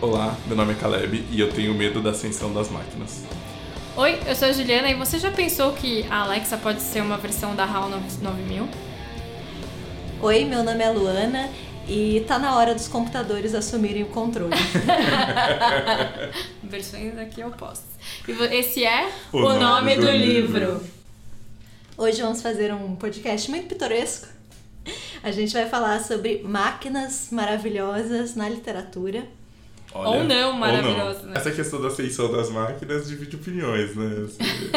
Olá, meu nome é Caleb e eu tenho medo da ascensão das máquinas. Oi, eu sou a Juliana e você já pensou que a Alexa pode ser uma versão da HAL 9000? Oi, meu nome é Luana e tá na hora dos computadores assumirem o controle. Versões aqui opostas. E vo- esse é O o, nome nome, do do, livro. livro. Hoje vamos fazer um podcast muito pitoresco. A gente vai falar sobre máquinas maravilhosas na literatura. Ou não, maravilhoso, né? Essa questão da ascensão das máquinas divide opiniões, né? Assim,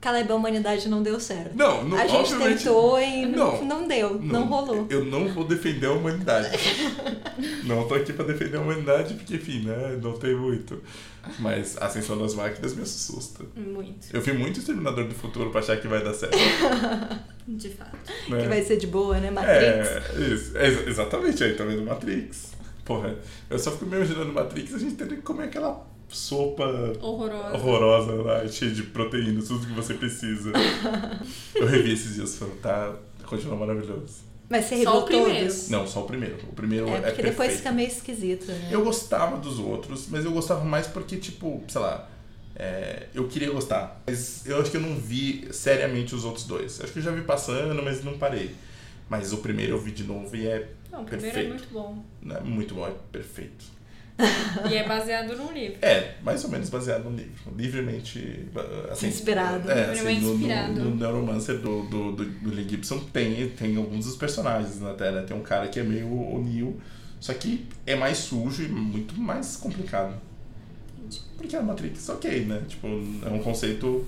Caleb, a humanidade não deu certo. não, não, a gente obviamente... tentou e Não. não, não deu, não, rolou. Eu não vou defender a humanidade. não tô aqui pra defender a humanidade, porque, enfim, né? Não tem muito. Mas a ascensão das máquinas me assusta. Muito, Eu vi muito Exterminador do Futuro pra achar que vai dar certo. de fato. Né? Que vai ser de boa, né? Matrix. É, isso. É, ex- exatamente, aí tá vendo Matrix. Porra, eu só fico me imaginando Matrix, a gente teria que comer aquela sopa Horrorosa. horrorosa lá, cheia de proteínas, tudo que você precisa. eu revi esses dias, falando, tá, continua maravilhoso. Mas você Só reviu o primeiro. todos? Não, só o primeiro. O primeiro é, É, porque depois fica meio esquisito, né? Eu gostava dos outros, mas eu gostava mais porque, tipo, sei lá, é, eu queria gostar. Mas eu acho que eu não vi seriamente os outros dois. Acho que eu já vi passando, mas não parei. Mas o primeiro eu vi de novo e é, Não, o primeiro Perfeito. é muito bom. não é muito bom, é perfeito. E é baseado num livro. É, mais ou menos baseado no livro. Livremente. Assim, Inspirado. É, assim, Livremente no, inspirado. No, no Neuromancer do, do, do, do Lee Gibson tem, tem alguns dos personagens na Terra. Tem um cara que é meio o Neo, só que é mais sujo e muito mais complicado. Porque a Matrix, ok, né? Tipo, é um conceito.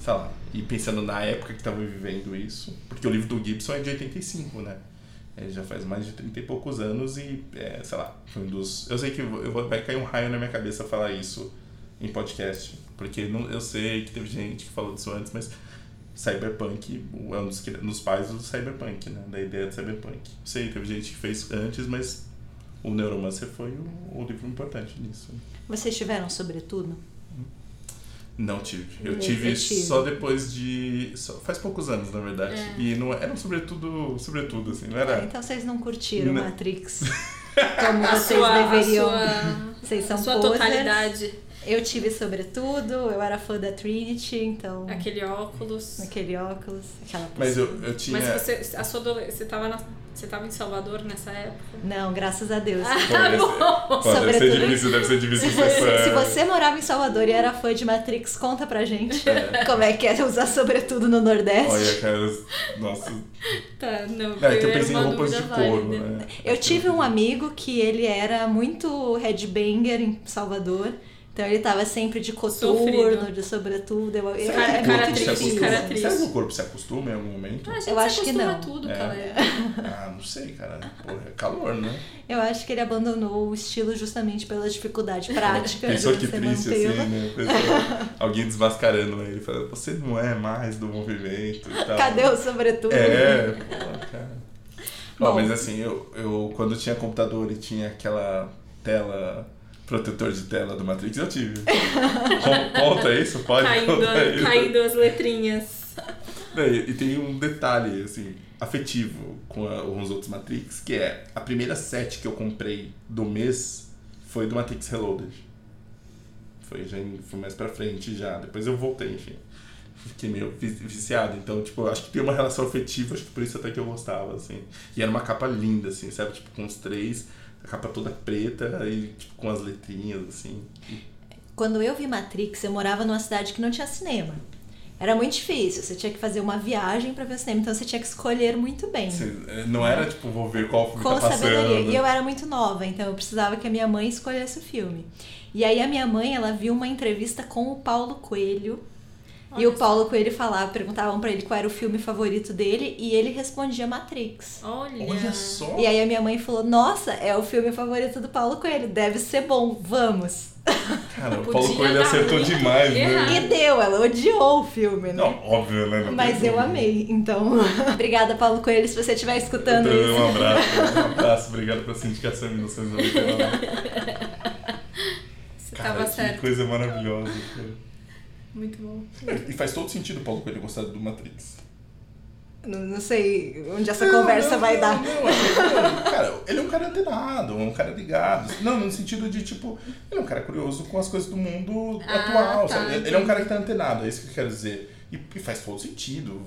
Sei lá. E pensando na época que tava vivendo isso. Porque o livro do Gibson é de 85, né? Ele já faz mais de 30 e poucos anos e, é, sei lá, foi um dos. Eu sei que eu vou, vai cair um raio na minha cabeça falar isso em podcast. Porque não, eu sei que teve gente que falou disso antes, mas Cyberpunk é um dos, dos pais do Cyberpunk, né? Da ideia de Cyberpunk. Eu sei, teve gente que fez antes, mas o Neuromancer foi o, o livro importante nisso. Vocês tiveram sobretudo? Não tive. Eu Eu tive, tive. só depois de. Só, faz poucos anos, na verdade. É. E não era um sobretudo, sobretudo, assim, não Ah, era. então vocês não curtiram Não. Matrix como A vocês sua, deveriam. a sua, Vocês são a sua posers. totalidade. Eu tive sobretudo, eu era fã da Trinity, então. Aquele óculos. Naquele óculos, aquela Mas eu, postura. eu tinha. Mas você, a sua adole- você tava na, você tava em Salvador nessa época? Não, graças a Deus. Ser- pô, deve ser difícil, deve ser difícil Se você, se você morava em Salvador e era fã de Matrix, conta pra gente É. como é que é usar sobretudo no Nordeste. Olha, cara, nossa. Tá, não. É que eu pensei em roupas de couro, né? Eu tive um amigo que ele era muito headbanger em Salvador. Então ele tava sempre de coturno, Sofrido. de sobretudo. Eu, eu, Cara- é cara muito se triste, cara triste. Será que o corpo se acostuma em algum momento? Ah, a gente Eu se acho que acostuma não. a tudo, É. cara. Ah, não sei, cara. Porra, é calor, né? Eu acho que ele abandonou o estilo justamente pela dificuldade prática. Pensou de que triste assim, mantê-lo. né? Pessoa- alguém desmascarando ele, falando, você não é mais do movimento e tal. Cadê o sobretudo? É, pô, cara. Ó, Bom. mas assim, eu, eu quando tinha computador e tinha aquela tela, protetor de tela do Matrix, eu tive. Com- Conta isso? Pode Caindo, isso? caindo as letrinhas. E, e tem um detalhe, assim, afetivo com a- uns outros Matrix, que é a primeira set que eu comprei do mês foi do Matrix Reloaded. Foi, já, foi mais pra frente já. Depois eu voltei, enfim. Fiquei meio vi- viciado. Então, tipo, eu acho que tem uma relação afetiva, acho que por isso até que eu gostava, assim. E era uma capa linda, assim, sabe? Tipo, com os três, a capa toda preta e, tipo, com as letrinhas, assim. Quando eu vi Matrix, eu morava numa cidade que não tinha cinema. Era muito difícil, você tinha que fazer uma viagem pra ver o cinema, então você tinha que escolher muito bem. Assim, não era, tipo, vou ver qual filme com tá passando. sabedoria. E eu era muito nova, então eu precisava que a minha mãe escolhesse o filme. E aí a minha mãe, ela viu uma entrevista com o Paulo Coelho. E o Paulo Coelho falava, perguntavam pra ele qual era o filme favorito dele e ele respondia Matrix. Olha. Olha só! E aí a minha mãe falou: "Nossa, é o filme favorito do Paulo Coelho, deve ser bom, vamos". Cara, o Paulo Coelho acertou muito demais, né? E deu, ela odiou o filme, né? Não, óbvio, né? Não Mas eu dúvida. amei, então. Obrigada, Paulo Coelho, se você estiver escutando Então, isso. Um abraço, um abraço, obrigado pela sindicação em 1999. Você Cara, tava que certo. coisa maravilhosa. cara. Muito bom. E faz todo sentido o Paulo Coelho gostar do Matrix. Não, não sei onde essa conversa não, vai não, dar. Não, não, cara, ele é um cara antenado, um cara ligado. Não, no sentido de, tipo, ele é um cara curioso com as coisas do mundo Ah, atual, tá, sabe? Ele é um cara que tá antenado, é isso que eu quero dizer. E, e faz todo sentido.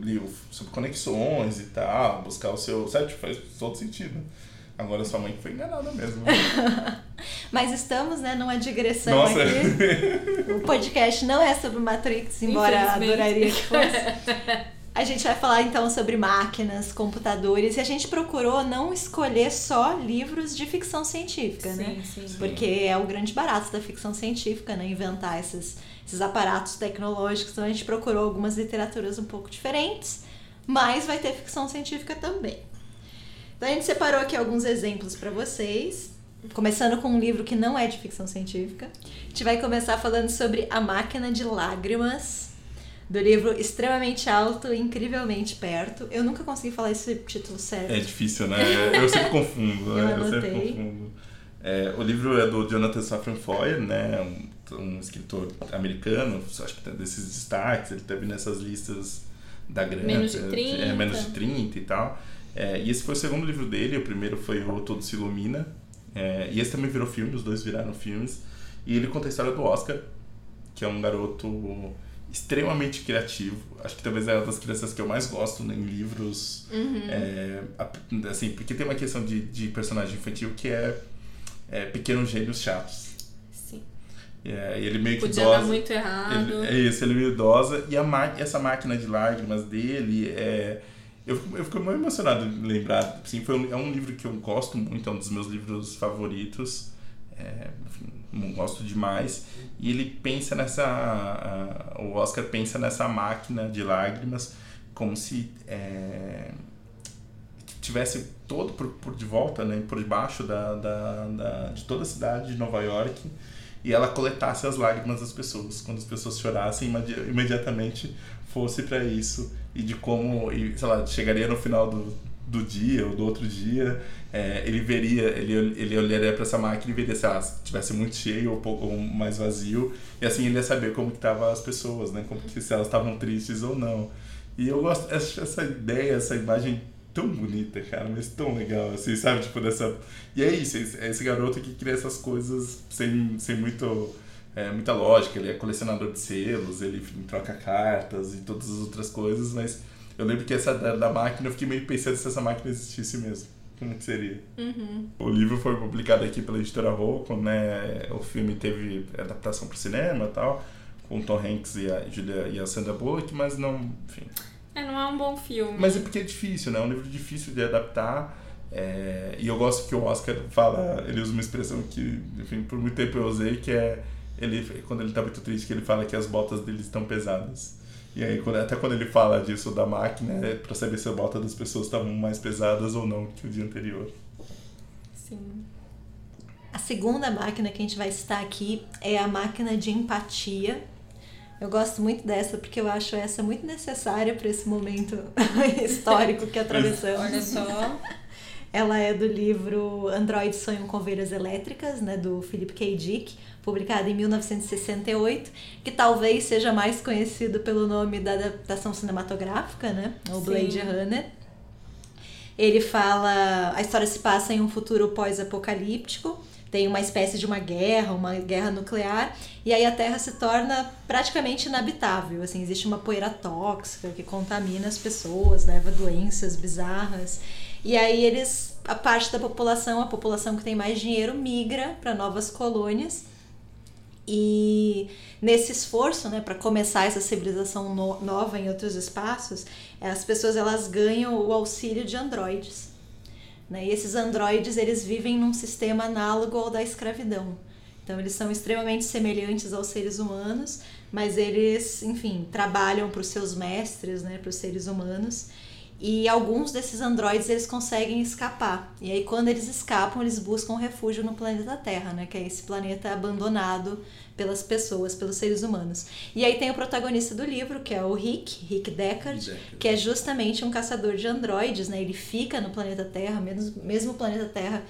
Li sobre conexões e tal, buscar o seu. Sabe? Tipo, faz todo sentido. Agora sua mãe foi enganada mesmo. Mas estamos, né, numa digressão Nossa. aqui. O podcast não é sobre Matrix, embora adoraria que fosse. A gente vai falar então sobre máquinas, computadores, e a gente procurou não escolher só livros de ficção científica, né? Sim, sim. Porque é o grande barato da ficção científica, né? Inventar esses, esses aparatos tecnológicos. Então a gente procurou algumas literaturas um pouco diferentes, mas vai ter ficção científica também. Então a gente separou aqui alguns exemplos para vocês. Começando com um livro que não é de ficção científica. A gente vai começar falando sobre A Máquina de Lágrimas, do livro Extremamente Alto e Incrivelmente Perto. Eu nunca consegui falar esse título certo. É difícil, né? Eu sempre confundo, né? Eu Eu sempre anotei. confundo. É, o livro é do Jonathan Safran Foer, né? Um, um escritor americano, acho que tem desses destaques, ele teve nessas listas da grana. Menos de é, 30. É, menos de 30 e tal. É, e esse foi o segundo livro dele, o primeiro foi o Todo Se Ilumina. É, e esse também virou filme, os dois viraram filmes. E ele conta a história do Oscar, que é um garoto extremamente criativo. Acho que talvez é uma das crianças que eu mais gosto né, em livros. É, a- assim, porque tem uma questão de, de personagem infantil que é, é pequenos gênios chatos. Sim. É, ele meio que Podia dosa. dar muito errado. Ele, é isso, ele meio idosa. E a essa máquina de lágrimas dele é. Eu fico, eu fico muito emocionado de lembrar. Assim, foi um, é um livro que eu gosto muito, é um dos meus livros favoritos. É, enfim, gosto demais. E ele pensa nessa. a- o Oscar pensa nessa máquina de lágrimas como se. é, tivesse todo por, por de volta, né, por debaixo da, da, da- de toda a cidade de Nova York e ela coletasse as lágrimas das pessoas. Quando as pessoas chorassem, imedi- imediatamente fosse para isso e de como, e, sei lá, chegaria no final do, do dia ou do outro dia, é, ele veria, ele, ele olharia para essa máquina e veria se ela tivesse muito cheio ou, pouco, ou mais vazio e assim ele ia saber como que estavam as pessoas, né, como que se elas estavam tristes ou não. E eu gosto acho essa ideia, essa imagem tão bonita, cara, mas tão legal, assim, sabe? Tipo, dessa. E é isso, é esse garoto que cria essas coisas sem, sem muito, é, muita lógica. Ele é colecionador de selos, ele troca cartas e todas as outras coisas, mas eu lembro que essa da, da máquina, eu fiquei meio pensando se essa máquina existisse mesmo. Como que seria? O livro foi publicado aqui pela editora Rocco, né? O filme teve adaptação para o cinema e tal, com o Tom Hanks e a, Julia, e a Sandra Bullock, mas não, enfim, É, não é um bom filme. mas é porque é difícil, né? É um livro difícil de adaptar. é, E eu gosto que o Oscar fala, ele usa uma expressão que, enfim, por muito tempo eu usei, que é ele quando ele tá muito triste, que ele fala que as botas dele estão pesadas. E aí, quando- até quando ele fala disso da máquina, é pra saber se as botas das pessoas estavam mais pesadas ou não que o dia anterior. Sim. A segunda máquina que a gente vai citar aqui é a máquina de empatia. Eu gosto muito dessa porque eu acho essa muito necessária para esse momento histórico que atravessamos. Olha só. Ela é do livro Android Sonham com Ovelhas Elétricas, né, do Philip K. Dick, publicado em 1968, que talvez seja mais conhecido pelo nome da adaptação cinematográfica, né, o Sim. Blade Runner. Ele fala, a história se passa em um futuro pós-apocalíptico, tem uma espécie de uma guerra, uma guerra nuclear, e aí a Terra se torna praticamente inabitável, assim, existe uma poeira tóxica que contamina as pessoas, leva doenças bizarras. E aí eles, a parte da população, a população que tem mais dinheiro migra para novas colônias. E nesse esforço, né, para começar essa civilização no- nova em outros espaços, as pessoas elas ganham o auxílio de androides. Né? E esses androides eles vivem num sistema análogo ao da escravidão. Então eles são extremamente semelhantes aos seres humanos, mas eles, enfim, trabalham para os seus mestres, né, para os seres humanos. E alguns desses androides eles conseguem escapar. E aí quando eles escapam, eles buscam refúgio no planeta Terra, né, que é esse planeta abandonado pelas pessoas, pelos seres humanos. E aí tem o protagonista do livro, que é o Rick, Rick Deckard, Deckard. que é justamente um caçador de androides, né? Ele fica no planeta Terra, mesmo, mesmo o planeta Terra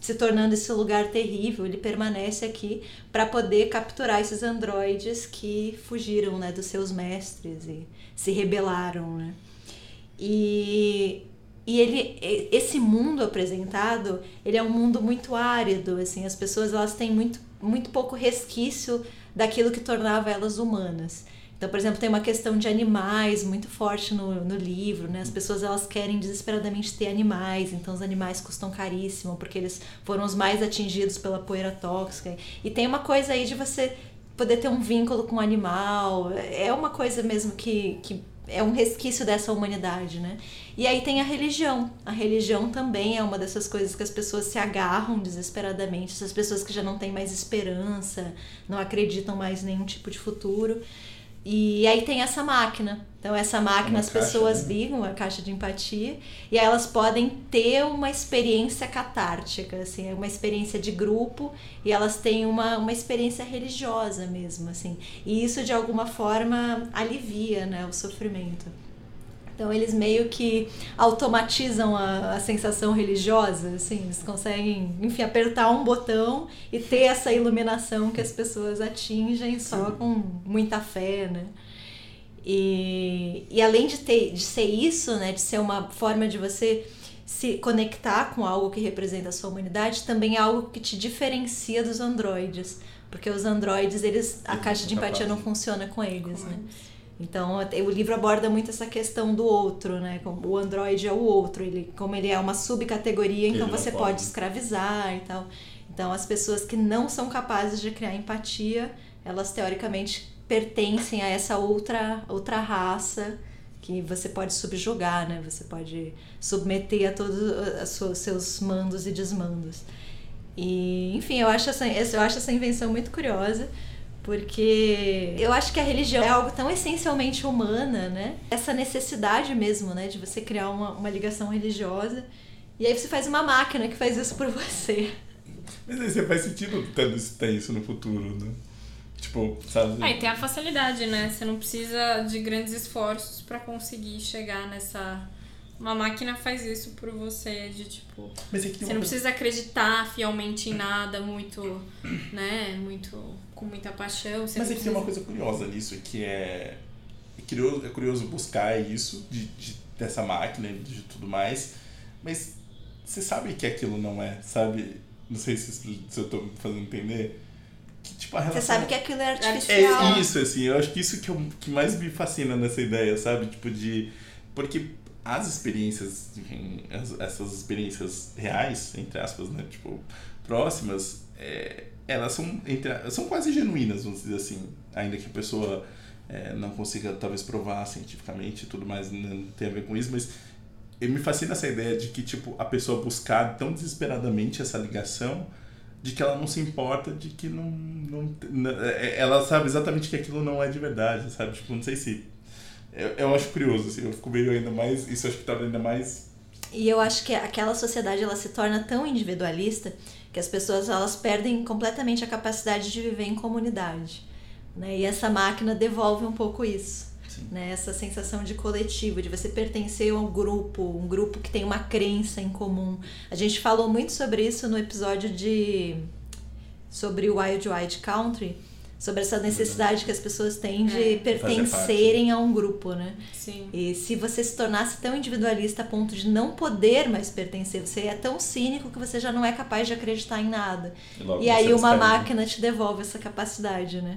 se tornando esse lugar terrível, ele permanece aqui para poder capturar esses androides que fugiram, né, dos seus mestres e se rebelaram, né? E, e ele, esse mundo apresentado, ele é um mundo muito árido, assim, as pessoas elas têm muito, muito pouco resquício daquilo que tornava elas humanas. Então, por exemplo, tem uma questão de animais muito forte no, no livro, né? As pessoas elas querem desesperadamente ter animais, então os animais custam caríssimo porque eles foram os mais atingidos pela poeira tóxica. E tem uma coisa aí de você poder ter um vínculo com o animal, é uma coisa mesmo que, que é um resquício dessa humanidade, né? E aí tem a religião. A religião também é uma dessas coisas que as pessoas se agarram desesperadamente, essas pessoas que já não têm mais esperança, não acreditam mais em nenhum tipo de futuro. E aí tem essa máquina. Então, essa máquina as caixa, pessoas né? ligam, a caixa de empatia, e aí elas podem ter uma experiência catártica, assim, é uma experiência de grupo, e elas têm uma, uma experiência religiosa mesmo, assim. E isso, de alguma forma, alivia né, o sofrimento. Então eles meio que automatizam a, a, sensação religiosa, assim, eles conseguem, enfim, apertar um botão e ter essa iluminação que as pessoas atingem só com muita fé, né? E, e além de, ter, de ser isso, né, de ser uma forma de você se conectar com algo que representa a sua humanidade, também é algo que te diferencia dos androides. Porque os androides, eles, a caixa de empatia não funciona com eles, né? Então, o livro aborda muito essa questão do outro, né? O androide é o outro, ele, como ele é uma subcategoria, então você pode. pode escravizar e tal. Então, as pessoas que não são capazes de criar empatia, elas teoricamente pertencem a essa outra, outra raça que você pode subjugar, né? Você pode submeter a todos os seus mandos e desmandos. E, enfim, eu acho essa, eu acho essa invenção muito curiosa. Porque eu acho que a religião é algo tão essencialmente humana, né? Essa necessidade mesmo, né? De você criar uma, uma ligação religiosa. E aí você faz uma máquina que faz isso por você. Mas aí você faz sentido tendo ter isso no futuro, né? Tipo, sabe? Aí tem a facilidade, né? Você não precisa de grandes esforços para conseguir chegar nessa uma máquina faz isso por você, de tipo. Mas é que você não precisa acreditar fielmente em nada muito, né? Muito. Com muita paixão. Mas é que precisa... tem uma coisa curiosa nisso, que é. É curioso, é curioso buscar isso de, de, dessa máquina de tudo mais. Mas você sabe que aquilo não é, sabe? Não sei se, se eu tô me fazendo entender. Que, tipo, a relação... Você sabe que aquilo é artificial. É isso, assim, eu acho que isso que, eu, que mais me fascina nessa ideia, sabe? Tipo, de. Porque as experiências, enfim, as, essas experiências reais, entre aspas, né, tipo, próximas, é, elas são, entre, são quase genuínas, vamos dizer assim, ainda que a pessoa é, não consiga talvez provar cientificamente e tudo mais, não tem a ver com isso, mas me fascina essa ideia de que, tipo, a pessoa buscar tão desesperadamente essa ligação de que ela não se importa, de que não, não, é, ela sabe exatamente que aquilo não é de verdade, sabe? Tipo, não sei se eu, eu acho curioso, assim, eu fico meio ainda mais. Isso acho que torna ainda mais. E eu acho que aquela sociedade ela se torna tão individualista que as pessoas elas perdem completamente a capacidade de viver em comunidade. Né? E essa máquina devolve um pouco isso. Né? Essa sensação de coletivo, de você pertencer a um grupo, um grupo que tem uma crença em comum. A gente falou muito sobre isso no episódio de sobre o Wild Wild Country, sobre essa necessidade que as pessoas têm de é. pertencerem a um grupo, né? Sim. E se você se tornasse tão individualista a ponto de não poder mais pertencer, você é tão cínico que você já não é capaz de acreditar em nada. E, e aí uma máquina te devolve essa capacidade, né?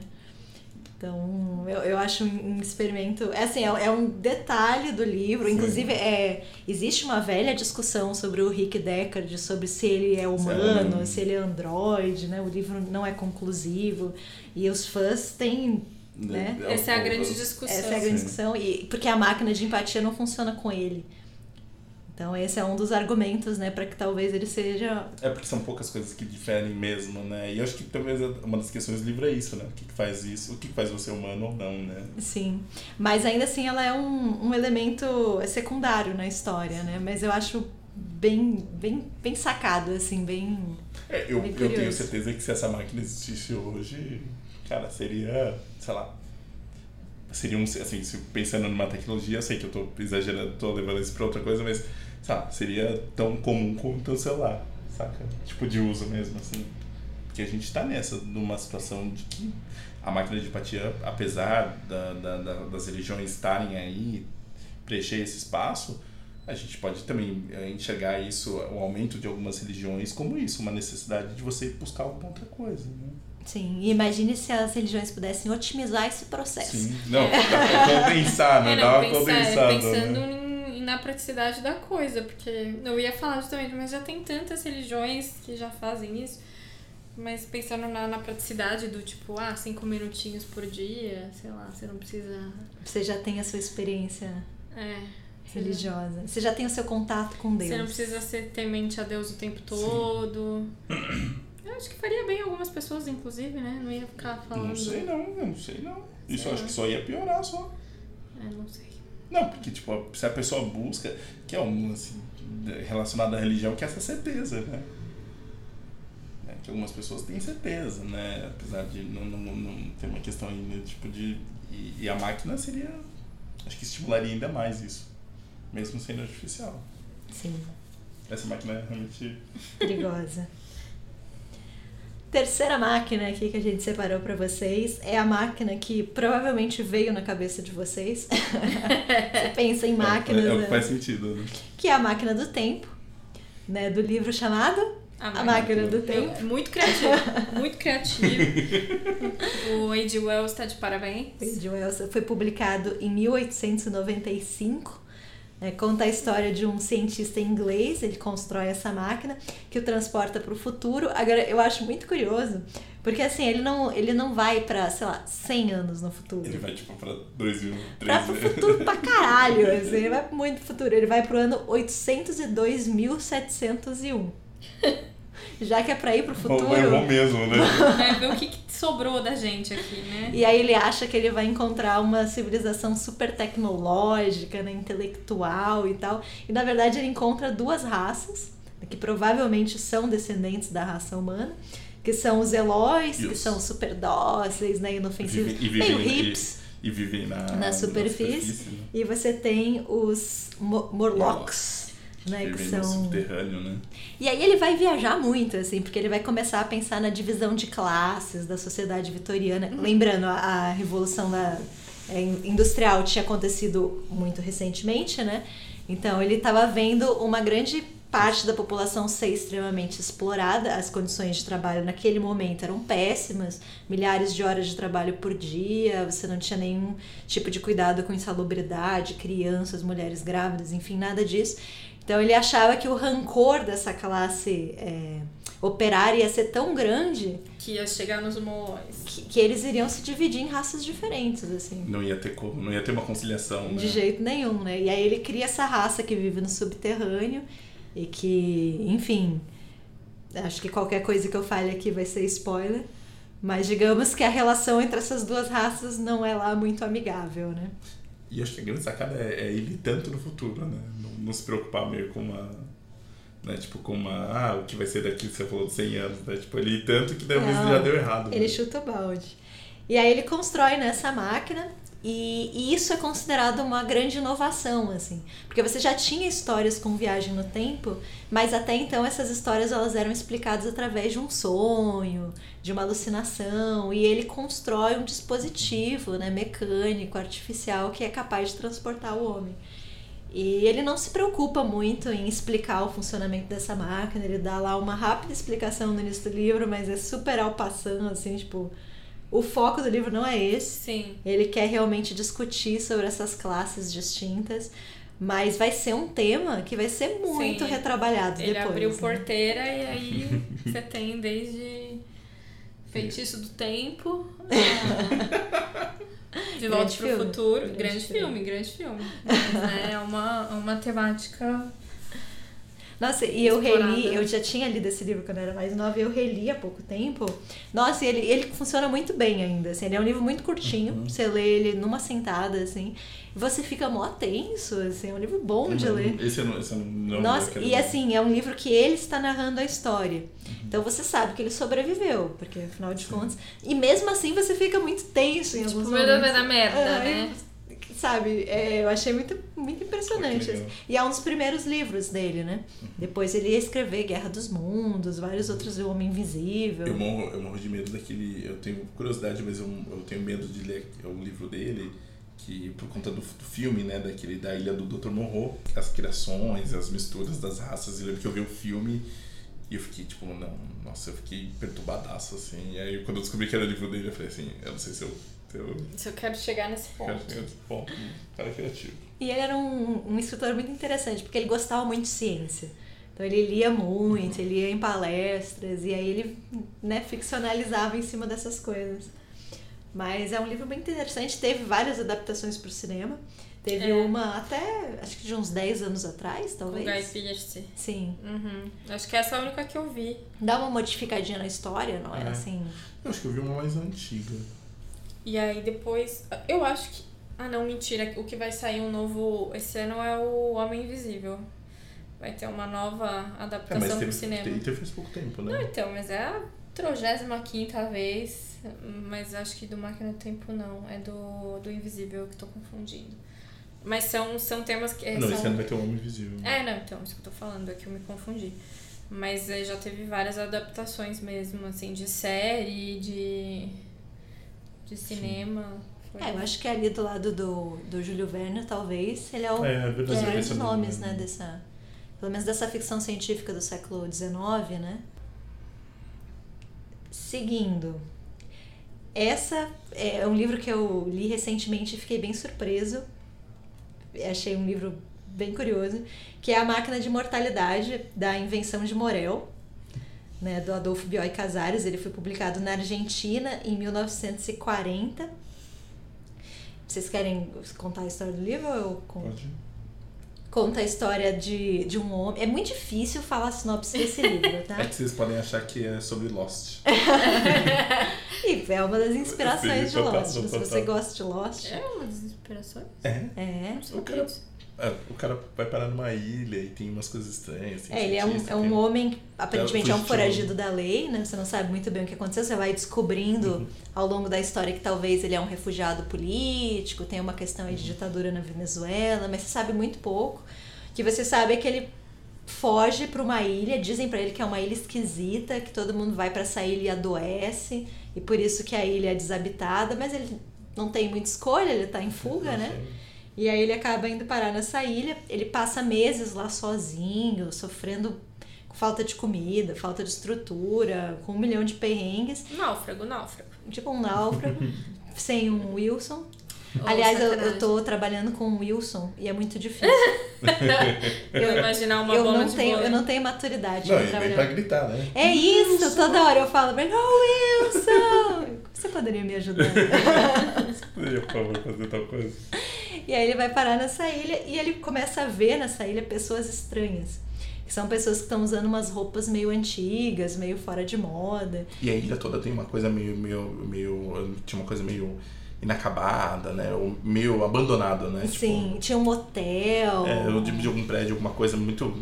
Então, eu, eu acho um experimento. É assim, é, é um detalhe do livro. Sim. Inclusive, é, existe uma velha discussão sobre o Rick Deckard, sobre se ele é humano, Sim. se ele é androide, né? O livro não é conclusivo. E os fãs têm. Né? Essa é a grande discussão. Essa é a grande discussão. E, porque a máquina de empatia não funciona com ele. Então esse é um dos argumentos, né, para que talvez ele seja. É porque são poucas coisas que diferem mesmo, né? E eu acho que talvez uma das questões do livro é isso, né? O que, que faz isso, o que, que faz você humano ou não, né? Sim. Mas ainda assim ela é um, um elemento secundário na história, né? Mas eu acho bem, bem, bem sacado, assim, bem. É, eu, bem eu tenho certeza que se essa máquina existisse hoje, cara, seria, sei lá, seria um, assim, pensando numa tecnologia, eu sei que eu tô exagerando, tô levando isso pra outra coisa, mas sabe, seria tão comum como o teu celular, saca? Tipo de uso mesmo, assim. Porque a gente tá nessa, numa situação de que a máquina de empatia, apesar da, da, da, das religiões estarem aí, preencher esse espaço, a gente pode também é, enxergar isso, o aumento de algumas religiões, como isso, uma necessidade de você buscar alguma outra coisa. Né? Sim, e imagine se as religiões pudessem otimizar esse processo. Sim, não, é. compensar, né? É, uma pensar, compensada. pensando né? Na praticidade da coisa, porque eu ia falar justamente, mas já tem tantas religiões que já fazem isso. Mas pensando na, na praticidade do tipo, ah, cinco minutinhos por dia, sei lá, você não precisa. Você já tem a sua experiência É. religiosa. Você já tem o seu contato com Deus. Você não precisa ser temente a Deus o tempo todo. Eu acho que faria bem algumas pessoas, inclusive, né? Não ia ficar falando. Não sei não, eu não sei não. Isso Sei eu acho que só ia piorar só. É, não sei. Não, porque tipo, se a pessoa busca, que é um assim, relacionado à religião, que é essa certeza, né? É, que algumas pessoas têm certeza, né? Apesar de não, não, não ter uma questão ainda, tipo, de. E, e a máquina seria. Acho que estimularia ainda mais isso. Mesmo sendo artificial. Sim, Essa máquina é realmente. perigosa. Terceira máquina aqui que a gente separou pra vocês é a máquina que provavelmente veio na cabeça de vocês. Você pensa em máquinas, É, é o né? que faz sentido, né? que é a máquina do tempo, né? Do livro chamado A Máquina do Tempo. Eu- muito criativo. muito criativo. o A.G. Wells tá de parabéns. de Wells foi publicado em 1895. Né, conta a história de um cientista inglês, ele constrói essa máquina que o transporta para o futuro. Agora, eu acho muito curioso, porque assim, ele não, ele não vai para, sei lá, 100 anos no futuro. Ele vai tipo pra 2003. Vai pro futuro pra caralho, assim, ele vai muito pro futuro. Ele vai pro ano 802.701. Já que é pra ir pro Bom, futuro. é bom mesmo, né? É, ver o que, que sobrou da gente aqui, né? E aí ele acha que ele vai encontrar uma civilização super tecnológica, né, intelectual e tal. E na verdade ele encontra duas raças, que provavelmente são descendentes da raça humana, que são os Eloys, que são super dóceis, né, inofensivos, E meio vivem, e, hips. e vivem na, Na superfície. né? E você tem os Mo- Morlocks, né, que são subterrâneo, né? E aí ele vai viajar muito, assim, porque ele vai começar a pensar na divisão de classes da sociedade vitoriana. Lembrando, a, a revolução da, é, in- industrial tinha acontecido muito recentemente, né? Então ele estava vendo uma grande parte da população ser extremamente explorada, as condições de trabalho naquele momento eram péssimas, milhares de horas de trabalho por dia, você não tinha nenhum tipo de cuidado com insalubridade, crianças, mulheres grávidas, enfim, nada disso. Então ele achava que o rancor dessa classe é, operária ia ser tão grande Que ia chegar nos molóis. que, que eles iriam se dividir em raças diferentes, assim. Não ia ter como, não ia ter uma conciliação, né? De jeito nenhum, né? E aí ele cria essa raça que vive no subterrâneo e que, enfim, acho que qualquer coisa que eu fale aqui vai ser spoiler. Mas digamos que a relação entre essas duas raças não é lá muito amigável, né? E acho que a grande sacada é, é ele tanto no futuro, né? Não, não se preocupar meio com uma. Né? Tipo, com uma. Ah, o que vai ser daqui, você falou de 100 anos, né? Tipo, ele tanto que talvez Não, já deu errado. Ele né? chuta o balde. E aí ele constrói nessa máquina e, e isso é considerado uma grande inovação, assim. Porque você já tinha histórias com viagem no tempo, mas até então essas histórias elas eram explicadas através de um sonho, de uma alucinação, e ele constrói um dispositivo, né, mecânico, artificial que é capaz de transportar o homem. E ele não se preocupa muito em explicar o funcionamento dessa máquina, ele dá lá uma rápida explicação no início do livro, mas é super ao passando, assim, tipo, o foco do livro não é esse. Sim. Ele quer realmente discutir sobre essas classes distintas, mas vai ser um tema que vai ser muito Sim. retrabalhado Ele depois. abriu né? porteira e aí você tem desde Feitiço do Tempo. De Volta Grande pro filme. Futuro. Grande Grande, filme. filme, grande filme. Mas, né, é uma, uma temática. Nossa, e eu Explorada. reli, eu já tinha lido esse livro quando eu era mais nova e eu reli há pouco tempo. Nossa, e ele, ele funciona muito bem ainda, assim, ele é um livro muito curtinho, Uhum. você lê ele numa sentada, assim, e você fica mó tenso, assim, é um livro bom de ler. Esse eu não, esse eu não Nossa, e assim, é um livro que ele está narrando a história. Então você sabe que ele sobreviveu, porque afinal de Sim. contas. E mesmo assim você fica muito tenso em Tipo, alguns meu Deus, vai momentos. dar merda, Ai, né? Sabe, é, eu achei muito, muito impressionante. Legal. assim. E é um dos primeiros livros dele, né? Depois ele ia escrever Guerra dos Mundos, vários outros, O Homem Invisível. Eu morro, eu morro de medo daquele. Eu tenho curiosidade, mas eu, eu tenho medo de ler o livro dele, que por conta do, do filme, né, daquele da ilha do Dr. Morro, as criações, as misturas das raças, eu lembro que eu vi o filme e eu fiquei tipo, não, nossa, eu fiquei perturbadaço assim. E aí quando eu descobri que era o livro dele, eu falei assim, eu não sei se eu eu, se eu quero chegar nesse ponto. Quero chegar nesse ponto. Cara criativo. E ele era um, um escritor muito interessante, porque ele gostava muito de ciência. Então ele lia muito, ele ia em palestras, e aí ele né, ficcionalizava em cima dessas coisas. Mas é um livro bem interessante, teve várias adaptações para o cinema. Teve é. uma até, acho que de uns 10 anos atrás, talvez. O Guy Pearce. Sim. Uhum. Acho que essa é a única que eu vi. Dá uma modificadinha na história, não é, é assim? Eu acho que eu vi uma mais antiga. E aí depois. Eu acho que. Ah, não, mentira. O que vai sair um novo. Esse ano é o Homem Invisível. Vai ter uma nova adaptação é, mas teve, pro cinema. Teve, teve faz pouco tempo, né? Não, então, mas é a 35 vez. Mas acho que do Máquina do Tempo não. É do, do Invisível que tô confundindo. Mas são, são temas que. Não, são... esse ano vai ter o Homem Invisível. Né? É, não, então, isso que eu tô falando, é que eu me confundi. Mas já teve várias adaptações mesmo, assim, de série, de de cinema. É, eu acho que ali do lado do, do Júlio Verne, talvez, ele é o é, é verdade, é, dos nomes, né, dessa, pelo menos dessa ficção científica do século XIX, né? Seguindo, essa é um livro que eu li recentemente e fiquei bem surpreso. Achei um livro bem curioso, que é A Máquina de Mortalidade, da Invenção de Morel né, do Adolfo Bioy Casares. Ele foi publicado na Argentina em 1940. Vocês querem contar a história do livro ou eu conto? Pode. Conta a história de, de um homem. É muito difícil falar a sinopse desse livro, tá? É que vocês podem achar que é sobre Lost. e é uma das inspirações Sim, de Lost. Se você gosta de Lost. É uma das inspirações? É. É. O cara, é, o cara vai parar numa ilha e tem umas coisas estranhas. é, ele é um, é um homem, aparentemente é um foragido da lei, né? Você não sabe muito bem o que aconteceu, você vai descobrindo uhum. ao longo da história que talvez ele é um refugiado político, tem uma questão aí de ditadura na Venezuela, mas você sabe muito pouco. O que você sabe é que ele foge para uma ilha, dizem para ele que é uma ilha esquisita, que todo mundo vai para essa ilha e adoece, e por isso que a ilha é desabitada, mas ele não tem muita escolha, ele está em fuga, né? E aí ele acaba indo parar nessa ilha. Ele passa meses lá sozinho, sofrendo com falta de comida, falta de estrutura, com um milhão de perrengues. Náufrago, náufrago. Tipo um náufrago, sem um Wilson. Oh, Aliás, eu, eu tô trabalhando com o Wilson e é muito difícil. eu imaginar uma eu bola não de tenho, Eu não tenho maturidade não, pra trabalhar. pra gritar, né? É isso, toda hora eu falo pra ele, oh Wilson! Você poderia me ajudar? Você poderia, por favor, fazer tal coisa? E aí ele vai parar nessa ilha e ele começa a ver nessa ilha pessoas estranhas. Que são pessoas que estão usando umas roupas meio antigas, meio fora de moda. E a ilha toda tem uma coisa meio. meio, meio tinha uma coisa meio inacabada, né? Ou meio abandonada, né? Sim, tipo, tinha um hotel. É, ou de, de algum prédio, alguma coisa muito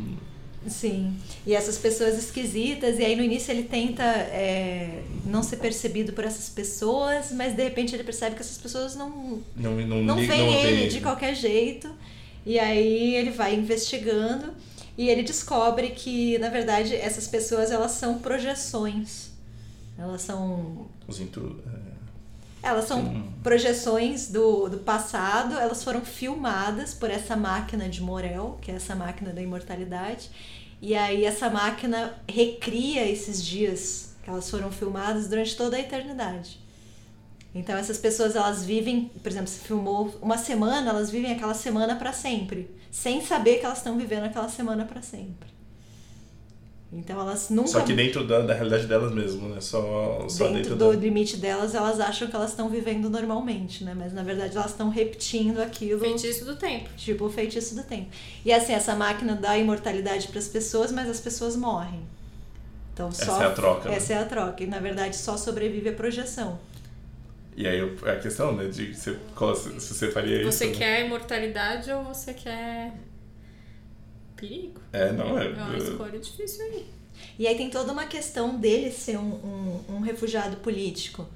Sim. E essas pessoas esquisitas, e aí no início ele tenta é, não ser percebido por essas pessoas, mas de repente ele percebe que essas pessoas não, não, não, não veem ele de qualquer jeito. E aí ele vai investigando e ele descobre que, na verdade, essas pessoas elas são projeções. Elas são. Os intru... Elas são Sim. projeções do, do passado, elas foram filmadas por essa máquina de Morel, que é essa máquina da imortalidade. E aí essa máquina recria esses dias que elas foram filmadas durante toda a eternidade. Então essas pessoas elas vivem, por exemplo, se filmou uma semana, elas vivem aquela semana para sempre, sem saber que elas estão vivendo aquela semana para sempre. Então elas nunca. Só que dentro da, da realidade delas mesmo, né? Só, só dentro, dentro do da... limite delas, elas acham que elas estão vivendo normalmente, né? Mas na verdade elas estão repetindo aquilo. Feitiço do tempo. Tipo o feitiço do tempo. E assim, essa máquina dá imortalidade para as pessoas, mas as pessoas morrem. Então só. Essa é a troca. Né? Essa né? é a troca. E na verdade só sobrevive a projeção. E aí é a questão, né? De se, se você faria você isso. Você quer né? imortalidade ou você quer perigo. É, não é. É uma escolha difícil aí. E aí tem toda uma questão dele ser um, um, um refugiado político.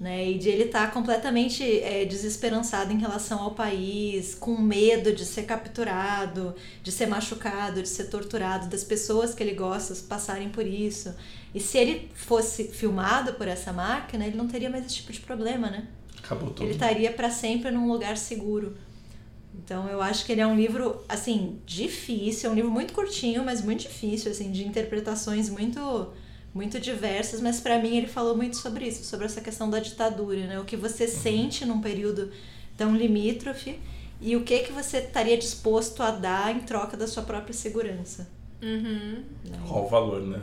Né, e de ele estar tá completamente é, desesperançado em relação ao país, com medo de ser capturado, de ser machucado, de ser torturado, das pessoas que ele gosta passarem por isso. E se ele fosse filmado por essa máquina, ele não teria mais esse tipo de problema, né? Acabou tudo. ele estaria para sempre num lugar seguro. Então eu acho que ele é um livro assim difícil, é um livro muito curtinho, mas muito difícil assim de interpretações muito muito diversas, mas para mim ele falou muito sobre isso, sobre essa questão da ditadura, né? O que você Uhum. sente num período tão limítrofe e o que que você estaria disposto a dar em troca da sua própria segurança. Uhum. né? Qual o valor, né?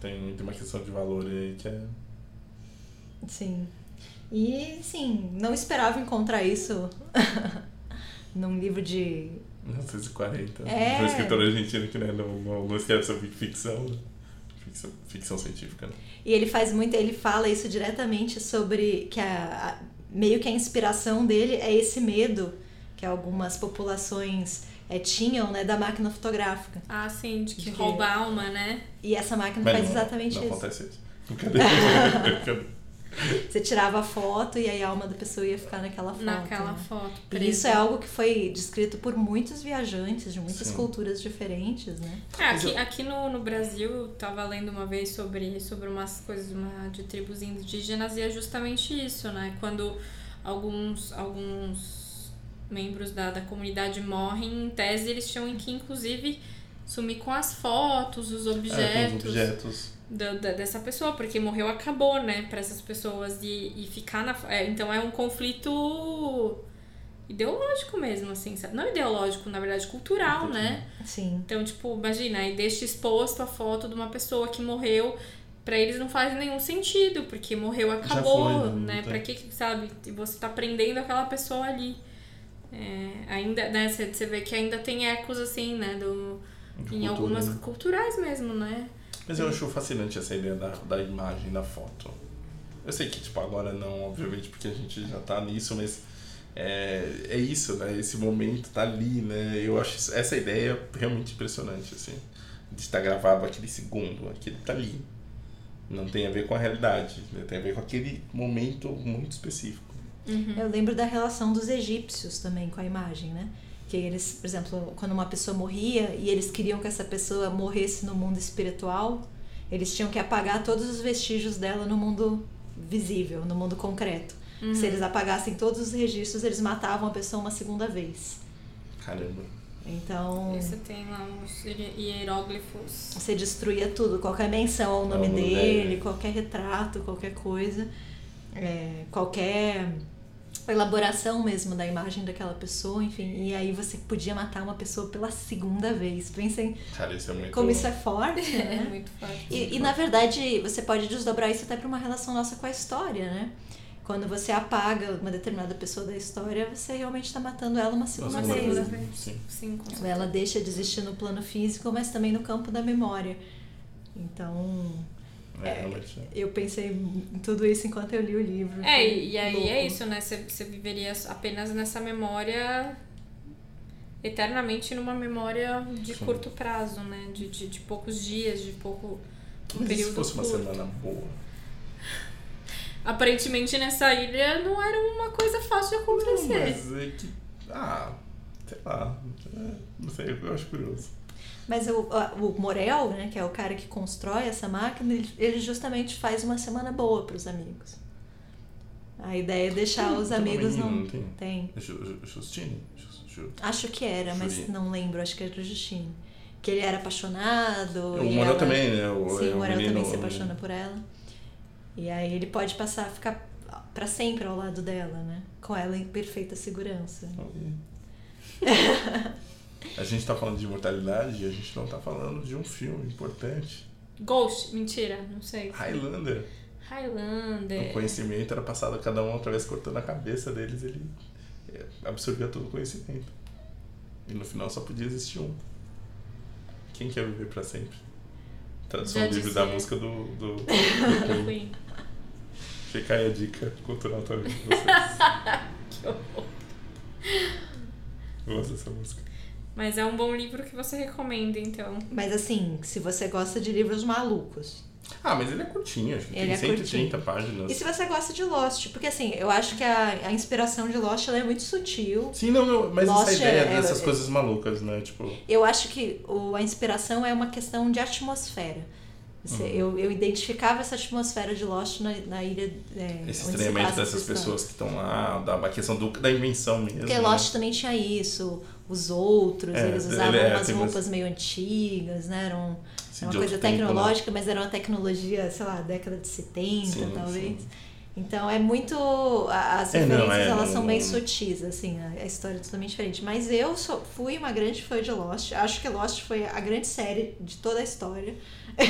Tem, tem uma questão de valor aí que é. Sim. E, sim, não esperava encontrar isso num livro de. 1940. É. Foi um escritor argentino que né, não, não, não escreve sobre ficção, né? ficção, ficção científica. Né? E ele faz muito, ele fala isso diretamente sobre que a, a- meio que a inspiração dele é esse medo que algumas populações eh, tinham, né, da máquina fotográfica. Ah, sim, de que De que- rouba a alma, né? E essa máquina Mas faz não- exatamente não isso. acontece isso. Brincadeira. Você tirava a foto e aí a alma da pessoa ia ficar naquela foto. Naquela né? foto. E isso é algo que foi descrito por muitos viajantes de muitas Sim. culturas diferentes, né? É, aqui, aqui no, no Brasil, eu tava lendo uma vez sobre, sobre umas coisas uma, de tribos indígenas e é justamente isso, né? Quando alguns, alguns membros da, da comunidade morrem, em tese eles tinham que, inclusive, sumir com as fotos, os É, com objetos, os objetos. Da, da- dessa pessoa, porque morreu, acabou, né? Pra essas pessoas e, e ficar na. é, então é um conflito ideológico mesmo, assim, sabe? Não ideológico, na verdade, cultural, né? Sim. Então, tipo, imagina, aí deixa exposto a foto de uma pessoa que morreu. Pra eles não faz nenhum sentido, porque morreu, acabou, foi, né? Não né? tem. Pra que, que, sabe? E você tá prendendo aquela pessoa ali. É, ainda, né? Você você vê que ainda tem ecos, assim, né? Do, de em cultura, algumas né? culturais mesmo, né? Mas eu acho fascinante essa ideia da, da imagem, da foto. Eu sei que, tipo, agora não, obviamente, porque a gente já tá nisso, mas é, é isso, né? Esse momento tá ali, né? Eu acho isso- essa ideia realmente impressionante, assim. De estar gravado aquele segundo, aquele tá ali. Não tem a ver com a realidade, né? tem a ver com aquele momento muito específico. Eu lembro da relação dos egípcios também com a imagem, né? Que eles, por exemplo, quando uma pessoa morria e eles queriam que essa pessoa morresse no mundo espiritual, eles tinham que apagar todos os vestígios dela no mundo visível, no mundo concreto. Se eles apagassem todos os registros, eles matavam a pessoa uma segunda vez. Caramba. Então, você tem lá uns hier- hieróglifos. você destruía tudo, qualquer menção ao nome nome dele, dele. qualquer retrato, qualquer coisa, é, qualquer elaboração mesmo da imagem daquela pessoa, enfim. E aí você podia matar uma pessoa pela segunda vez. Pensem Cara, isso é muito. como isso é forte, É né? muito forte. E, e, na verdade você pode desdobrar isso até para uma relação nossa com a história, né? Quando você apaga uma determinada pessoa da história, você realmente está matando ela uma segunda Nossa, vez. né? Sim. Sim, com certeza. Ela deixa de existir no plano físico, mas também no campo da memória. Então, É, realmente. eu pensei em tudo isso enquanto eu li o livro. É, e, e aí louco. é isso, né? Você, viveria apenas nessa memória eternamente numa memória de Sim. curto prazo, né? De, de, de poucos dias, de pouco. Um período se fosse uma curto. semana boa? Aparentemente nessa ilha não era uma coisa fácil de Não, acontecer. mas é que. Ah, sei lá. É, não sei, eu acho curioso. Mas o, o Morel, né, que é o cara que constrói essa máquina, ele- justamente faz uma semana boa para os amigos. A ideia é deixar os Tem amigos menina, não. tem? Tem. Ju- Justine? Ju- Ju- Acho que era, mas não lembro. Acho que era Justine. Que ele era apaixonado. O Morel ela- também, né? O, Sim, é o Morel menino- também se apaixona por ela. E aí ele pode passar a ficar pra sempre ao lado dela, né? Com ela em perfeita segurança. A gente tá falando de imortalidade e a gente não tá falando de um filme importante. Ghost, mentira, não sei. Highlander. O Highlander. conhecimento era passado a cada um através cortando a cabeça deles, ele é, absorvia todo o conhecimento. E no final só podia existir um. Quem quer viver pra sempre? Tradução livre dizia. da música do, do, do. Queen. Fica aí a dica cultural também pra vocês. Que horror. Eu gosto dessa música. Mas é um bom livro que você recomenda, então. Mas assim, se você gosta de livros malucos. Ah, mas ele é curtinho, acho que Ele tem é 130 páginas. E se você gosta de Lost? Porque assim, eu acho que a, a inspiração de Lost ela é muito sutil. Sim, não, não, mas Lost essa ideia é- é- dessas é- coisas malucas, né? Tipo, Eu acho que o, a inspiração é uma questão de atmosfera. Você- Uhum. Eu, eu identificava essa atmosfera de Lost na, na ilha. É, Esse estranhamento dessas pessoas que estão lá, da, a questão do, da invenção mesmo. Porque né? Lost também tinha isso, os outros, É, eles ele usavam é, umas tem roupas meio antigas, né? Eram uma coisa outro tempo, né? tecnológica, mas era uma tecnologia, sei lá, década de 70, Sim, talvez. sim. Então é muito. a- As É, não, referências é, elas não- são meio sutis, assim, a, a história é totalmente diferente. Mas eu sou, fui uma grande fã de Lost. Acho que Lost foi a grande série de toda a história.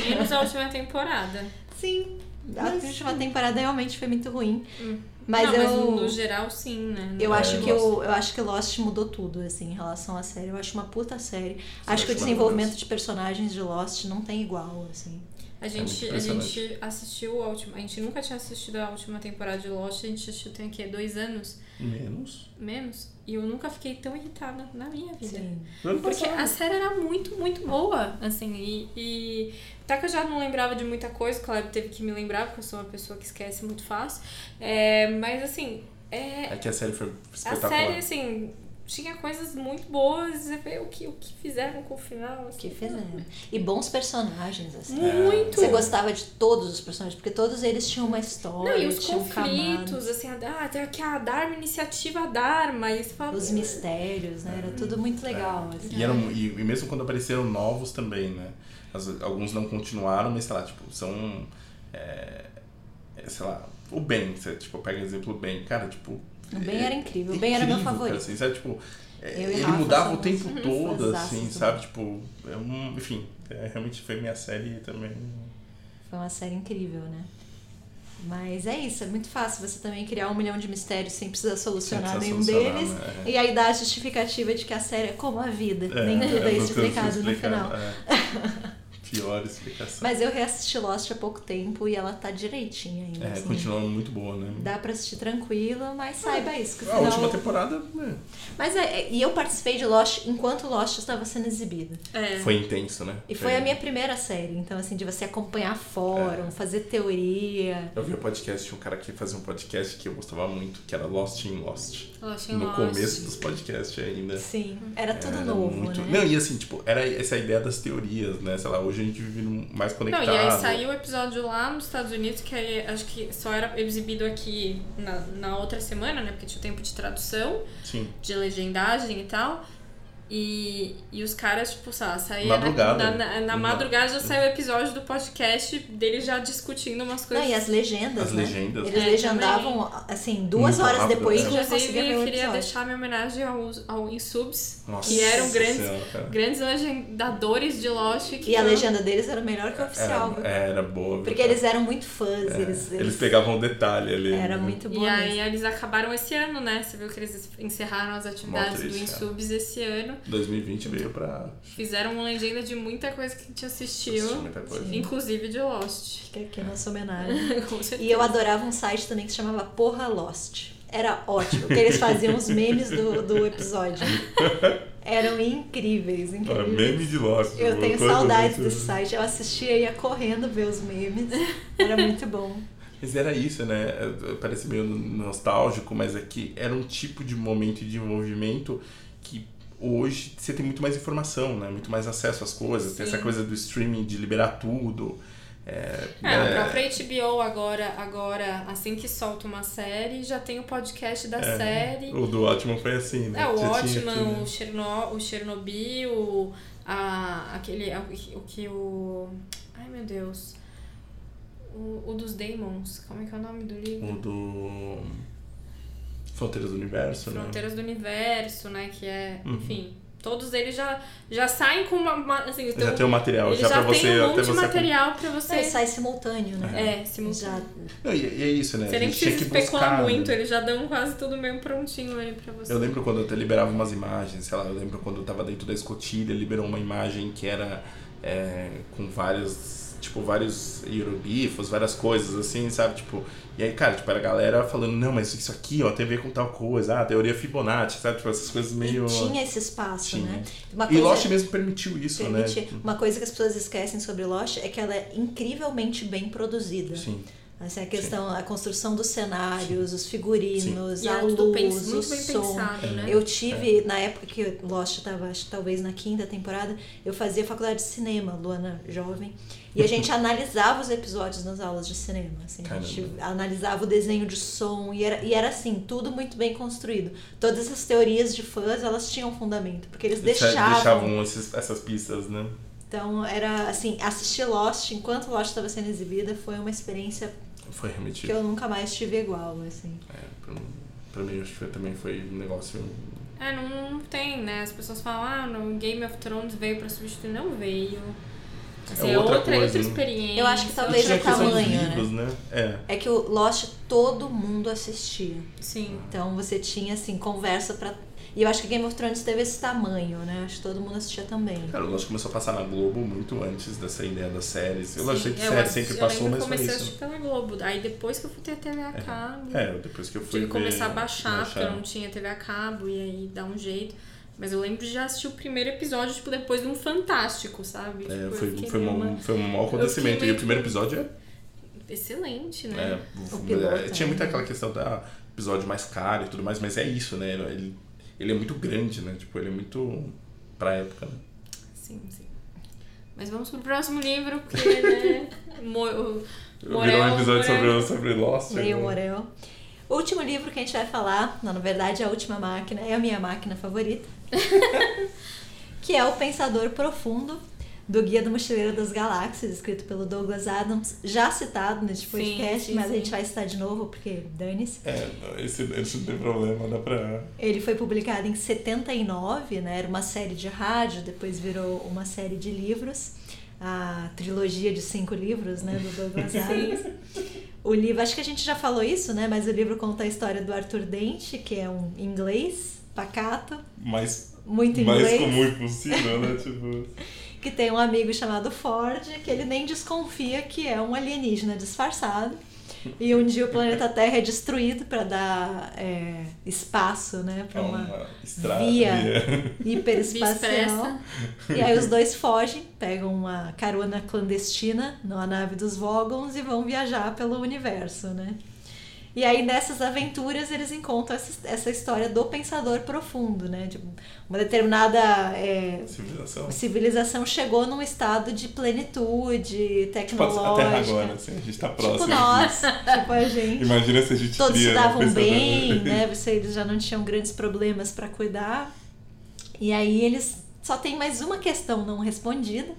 Menos a última temporada. Sim, a Mas- última temporada realmente foi muito ruim. Hum. Mas não, eu. mas no geral, sim, né? Eu É, acho eu que gosto. eu, eu acho que Lost mudou tudo, assim, em relação à série. Eu acho uma puta série. acho que o desenvolvimento de personagens de Lost não tem igual, assim. A gente, É a gente assistiu a última. A gente nunca tinha assistido a última temporada de Lost, a gente assistiu tem o quê? Dois anos? Menos. Menos? E eu nunca fiquei tão irritada na minha vida. Sim. Porque a série era muito, muito boa, assim, e, e até que eu já não lembrava de muita coisa, o Caleb teve que me lembrar, porque eu sou uma pessoa que esquece muito fácil. É, mas assim, é, É que a série foi a espetacular. série, assim, tinha coisas muito boas, você vê o que, o que fizeram com o final. O Assim, que fizeram. E bons personagens, assim. Muito! Você gostava de todos os personagens, porque todos eles tinham uma história, Não, e os conflitos, camadas, assim, a, ah, aqui a Dharma, iniciativa Dharma, e você fala, os mistérios, né? Era tudo muito legal. assim. E, eram, e, e mesmo quando apareceram novos também, né? As- alguns não continuaram, mas sei lá, tipo, são. É, é, sei lá, o Ben, você tipo, pega exemplo o Ben, cara, tipo. O Ben é- era incrível, o Ben era meu incrível, favorito. Cara, assim, sabe, tipo, é, ele mudava o tempo todo, assim, sabe? Tipo, é um, enfim, é, realmente foi minha série também. Foi uma série incrível, né? Mas é isso, é muito fácil você também criar um milhão de mistérios sem precisar solucionar Sem nenhum precisar solucionar, deles. né? E aí dá a justificativa de que a série é como a vida. É, Nem tudo é, tem explicado no final. é. Pior explicação. Mas eu reassisti Lost há pouco tempo e ela tá direitinha ainda. é, assim. continua muito boa, né? Dá pra assistir tranquilo, mas saiba isso. Que A final... última temporada né, Mas é, é- e eu participei de Lost enquanto Lost estava sendo exibido. é. foi intenso, né? E foi a minha primeira série, então assim, de você acompanhar fórum, É. fazer teoria. Eu vi o podcast, tinha um cara que fazia um podcast que eu gostava muito, que era Lost in Lost. Lost in no Lost. começo dos podcasts ainda. Sim, era tudo Era novo, muito- né? Não, e assim, tipo, era essa ideia das teorias, né? Sei lá, hoje a gente vive num- mais Não, conectado. e aí saiu o episódio lá nos Estados Unidos, que aí acho que só era exibido aqui na, na outra semana, né? Porque tinha o tempo de tradução, Sim. de legendagem e tal. E, e os caras, tipo, sei lá, saía Madrugada. na, na, na, na Uhum. madrugada já saiu o episódio do podcast dele já discutindo umas Não, coisas. e as legendas, As né? legendas. Eles É, legendavam, assim, duas Muito horas rápido, depois né? Inclusive, conseguia ver o eu queria episódio. deixar minha homenagem aos, ao Insubs, Nossa que eram grandes, cara. grandes legendadores de Lost. Que E a legenda deles era melhor que a oficial, viu? Era, era boa. Porque cara? eles eram muito fãs, É, eles, eles pegavam o detalhe ali. Era né? muito bom E aí eles acabaram esse ano, né? Você viu que eles encerraram as atividades Mó do triste, Insubs esse ano. 2020 veio pra. Fizeram uma legenda de muita coisa que a gente assistiu, coisa. inclusive de Lost. Fica aqui a nossa homenagem. E eu adorava um site também que se chamava Porra Lost. Era ótimo, porque eles faziam os memes do, do episódio. Eram incríveis, incríveis. meme de Lost. Eu tenho saudades muito- desse site. Eu assistia e ia correndo ver os memes. Era muito bom. Mas era isso, né? É, Parece meio nostálgico, mas é que era um tipo de momento de envolvimento que hoje você tem muito mais informação, né? Muito mais acesso às coisas. Tem Sim. essa coisa do streaming de liberar tudo. É, É, a né? própria HBO agora, agora, assim que solta uma série, já tem o podcast da É, série. O do ótimo foi assim, né? É, o aquele- o, Cherno, o Chernobyl, a, aquele. O que o. Ai meu Deus. O, o dos Demons. Como é que é o nome do livro? O do. Fronteiras do Universo, né? Fronteiras do Universo, né? Que é. Uhum. Enfim. Todos eles já, já saem com uma. uma- assim, Já então, tem o material, já, já pra você. tem um monte de material pra Não, você. e sai simultâneo, né? É, simultâneo. Já, Não, e, e é isso, né? Você nem precisa que especular buscar, muito, né? eles já dão quase tudo meio prontinho aí pra você. Eu lembro quando eu até liberava umas imagens, sei lá, eu lembro quando eu tava dentro da escotilha, liberou uma imagem que era é, com vários, tipo, vários hieroglifos, várias coisas assim, sabe? Tipo, e aí, cara, tipo, era a galera falando, não, mas isso aqui, ó, tem a ver com tal coisa, ah, teoria Fibonacci, sabe? Tipo, essas coisas meio... E tinha esse espaço, Tinha. né? Uma E Lost mesmo permitiu isso, permite- né? Uma coisa que as pessoas esquecem sobre Lost é que ela é incrivelmente bem produzida. Sim. Assim, a questão, a construção dos cenários, os figurinos, E a pens- luz, o muito bem som. pensado, né? Eu tive, na época que Lost estava, acho que talvez na quinta temporada, eu fazia faculdade de cinema, Luana jovem, e a gente analisava os episódios nas aulas de cinema. Assim, a gente analisava o desenho de som, e era, e era assim, tudo muito bem construído. Todas essas teorias de fãs, elas tinham fundamento, porque eles deixavam. Deixavam esses- essas pistas, né? Então, era assim, assistir Lost enquanto Lost estava sendo exibida foi uma experiência Foi realmente. que eu nunca mais tive igual, assim. É, pra, pra mim, acho que também foi um negócio. É, não, não tem, né? As pessoas falam, ah, no Game of Thrones veio pra substituir. Não veio. Assim, É é outra outra, coisa, outra né? experiência. Eu acho que talvez Tinha o a tamanho, né? livros, né? É. É que o Lost todo mundo assistia. Sim. Então você tinha assim conversa pra. E eu acho que Game of Thrones teve esse tamanho, né? Acho que todo mundo assistia também. Cara, o Lost começou a passar na Globo muito antes dessa ideia das séries. Eu achei que eu série acho- sempre eu passou, mas que eu comecei a assistir pela Globo. Aí depois que eu fui ter TV a cabo. É, depois que eu fui Tive que começar a baixar, porque eu não tinha TV a cabo, e aí dá um jeito. Mas eu lembro de já assistir o primeiro episódio, tipo, depois de um Fantástico, sabe? É, Tipo, foi, foi, meio um, uma- foi um mau acontecimento. E o primeiro episódio é Excelente, É, né? o- O piloto, é, tinha muito né? aquela questão da episódio mais caro e tudo mais, mas é isso, né? Ele, ele é muito grande, né? Tipo, ele é muito pra época, né? Sim, sim. Mas vamos pro próximo livro, porque, né? Mo o Virou Morel, um episódio Morel. sobre, sobre Lost. Leio né? O último livro que a gente vai falar, não, na verdade, é a última máquina, é a minha máquina favorita. que é O Pensador Profundo, do Guia do Mochileiro das Galáxias, escrito pelo Douglas Adams, já citado neste Sim, podcast, sim, mas a sim. gente vai citar de novo, porque dane-se. É, esse, esse não tem problema, dá pra. Ele foi publicado em 79, né? Era uma série de rádio, depois virou uma série de livros. A trilogia de cinco livros, né? Do Douglas Adams. O livro, acho que a gente já falou isso, né? Mas o livro conta a história do Arthur Dente, que é um inglês pacato, Mais, muito inglês, comum impossível, né? Tipo. que tem um amigo chamado Ford, que ele nem desconfia que é um alienígena disfarçado. E um dia o planeta Terra é destruído para dar é, espaço, né? É Para uma uma estrada. via. via. hiperespacial. E aí os dois fogem, pegam uma carona clandestina numa nave dos Vogons e vão viajar pelo universo, né? E aí nessas aventuras eles encontram essa, essa história do pensador profundo, né? Tipo, uma determinada é, Civilização. civilização chegou num estado de plenitude Tipo, a tecnológica. Terra agora, assim, a gente tá próximo. Tipo nós, tipo a gente. Imagina se a gente Todos se davam bem, né? Você, eles já não tinham grandes problemas para cuidar. E aí eles só tem mais uma questão não respondida,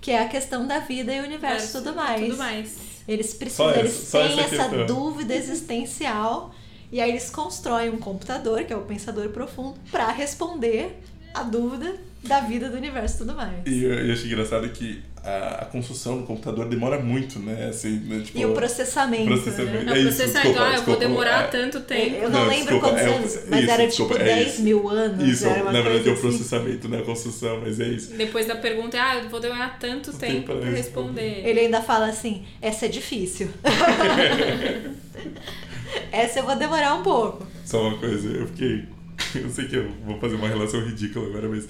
que é a questão da vida e o universo e tudo mais. Tudo mais. Eles precisam, Só eles essa- só têm essa dúvida existencial e aí eles constroem um computador, que é o pensador profundo, para responder a dúvida da vida do universo e tudo mais. E eu, eu achei engraçado que a, a construção do computador demora muito, né? Assim, né? Tipo, E o processamento, processamento. né? É É isso, processar, desculpa, então, ah, eu vou desculpa, demorar é. tanto tempo. Eu não, Não, lembro desculpa, quantos é o- anos, mas isso, era desculpa, tipo é 10 isso. mil anos. Isso, na verdade é coisa o assim. processamento, né? A construção, mas é isso. Depois da pergunta, ah, eu vou demorar tanto Tempo tempo responder. responder. Ele ainda fala assim: essa é difícil. essa eu vou demorar um pouco. Só uma coisa, eu fiquei. Eu sei que eu vou fazer uma relação ridícula agora, mas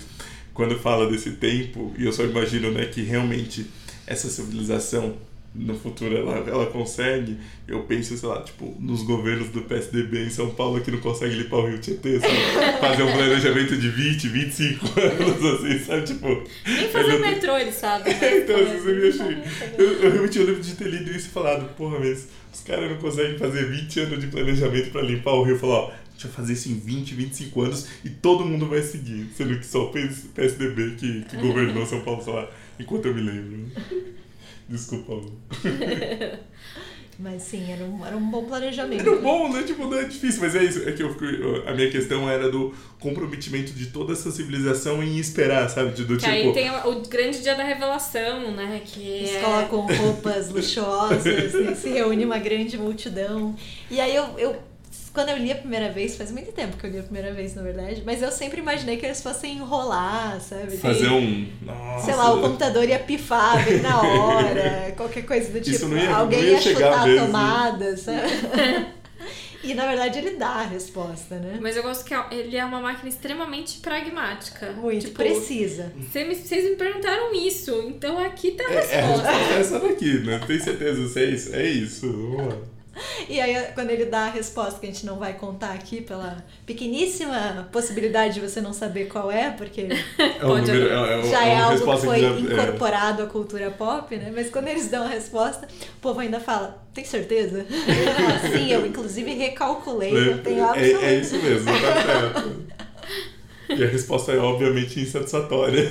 quando fala desse tempo, e eu só imagino né, que realmente essa civilização no futuro ela, ela consegue, eu penso, sei lá, tipo, nos governos do PSDB em São Paulo que não conseguem limpar o Rio Tietê, sabe? Fazer um planejamento de 20, 25 anos, assim, sabe? Tipo. Nem fazer eu o metrô ele sabe. né? então, vezes eu me achei. Eu, eu realmente lembro de ter lido isso e falado, porra, mas os caras não conseguem fazer 20 anos de planejamento pra limpar o rio. Falar, ó, deixa eu fazer isso em 20, 25 anos e todo mundo vai seguir. Sendo que só o PS- PSDB que, que governou São Paulo, sei lá, enquanto eu me lembro. Desculpa. Lu. Mas sim, era um, era um bom planejamento. Era bom, né? Tipo, não é difícil, mas é isso. É que eu, fico- a minha questão era do comprometimento de toda essa civilização em esperar, sabe? De, do Que tipo. aí tem o, grande dia da revelação, né? Que Eles é... colocam roupas luxuosas, e se reúne uma grande multidão. E aí eu, eu, quando eu li a primeira vez, faz muito tempo que eu li a primeira vez, na verdade, mas eu sempre imaginei que eles fossem enrolar, sabe? Fazer um. Nossa. Sei lá, o computador ia pifar bem na hora, qualquer coisa do Isso tipo. não ia- Alguém não ia ia chutar mesmo. a tomada, sabe? E na verdade ele dá a resposta, né? Mas eu gosto que ele é uma máquina extremamente pragmática. Muito Tipo, precisa. Cê me- Vocês me perguntaram isso, então aqui tá a É, é a resposta. resposta é essa daqui, né? Tem certeza é isso? É isso. Vamos lá. E aí, quando ele dá a resposta que a gente não vai contar aqui, pela pequeníssima possibilidade de você não saber qual é, porque É um Pode número, é, é, já é é uma algo que foi já- é. incorporado à cultura pop, né? Mas quando eles dão a resposta, o povo ainda fala: tem certeza? Sim, eu inclusive recalculei, não tenho É, absoluto. é isso mesmo, tá certo. E a resposta é obviamente insatisfatória.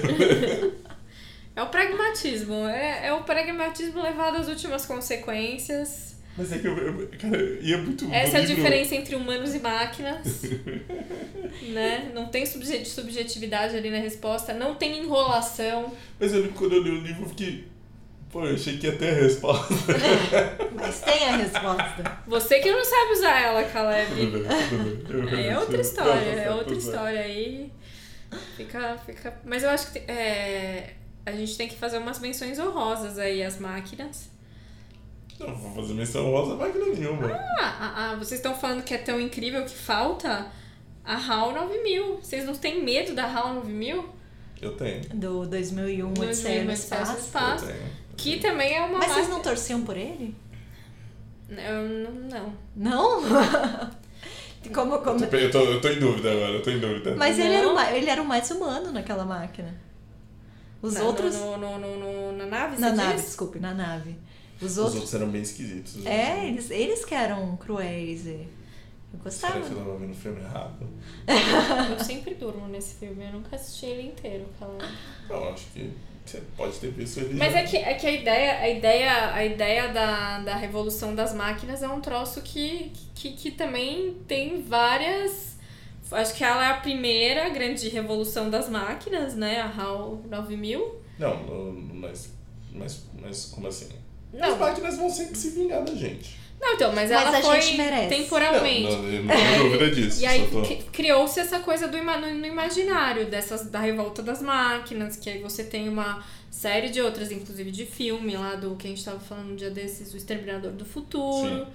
É o pragmatismo. É, é o pragmatismo levado às últimas consequências. Mas é que eu, eu- cara, e é muito Essa é a diferença entre humanos e máquinas. né? Não tem subje- subjetividade ali na resposta, não tem enrolação. Mas eu, quando eu li o livro, eu fiquei. Pô, eu achei que ia ter a resposta. Mas tem a resposta. Você que não sabe usar ela, tudo Caleb. bem, tudo bem. Eu É outra história, é outra história aí. Fica, fica. Mas eu acho que é, a gente tem que fazer umas menções honrosas aí às máquinas. Não vou fazer menção rosa máquina nenhuma. Ah, ah, ah, vocês estão falando que é tão incrível que falta a HAL 9000. Vocês não têm medo da HAL 9000? Eu tenho. Do 2001, 2001, Odisseia no Espaço. Espaço. Eu tenho. Que também é uma Mas vocês não torciam por ele? Eu não, não. Não? Como, como... Eu tô, eu, tô, eu tô em dúvida agora, eu tô em dúvida. Mas ele era, o mais, ele era o mais humano naquela máquina. Os Na- outros. No, no, no, no- na nave, Na nave, diz? desculpe, na nave. Os Os outros. outros eram bem esquisitos. É, eles, eles que eram cruéis. e Eu Será gostava. que eu tava vendo o filme errado? Eu sempre durmo nesse filme, eu nunca assisti ele inteiro. Não, acho que você pode ter visto ele. Mas é que, é que a ideia, a ideia, a ideia da, da revolução das máquinas é um troço que, que, que também tem várias. Acho que ela é a primeira grande revolução das máquinas, né? A HAL 9000. Não, mas, mas, mas como assim? As Não, máquinas vão sempre se vingar da gente. não então, mas, Mas ela a foi temporalmente. Não, não, eu não tenho dúvida disso. E aí tô- cri- criou-se essa coisa do no imaginário dessas da revolta das máquinas, que aí você tem uma série de outras, inclusive de filme lá do que a gente tava falando um dia desses, o Exterminador do Futuro, Sim.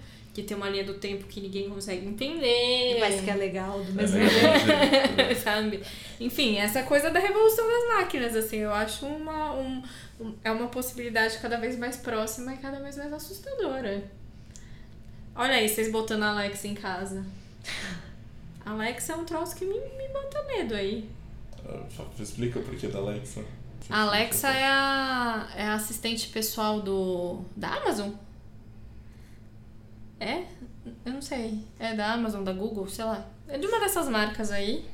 Que tem uma linha do tempo que ninguém consegue entender. Mas que é legal do É mesmo jeito. Sabe? Enfim, essa coisa da revolução das máquinas, assim, eu acho uma, um, um- é uma possibilidade cada vez mais próxima e cada vez mais assustadora. Olha aí, vocês botando a Alexa em casa. Alexa é um troço que me, me bota medo aí. Explica o porquê da Alexa. A Alexa é a, é a assistente pessoal do da Amazon? É? Eu não sei. É da Amazon, da Google, sei lá. É de uma dessas marcas aí.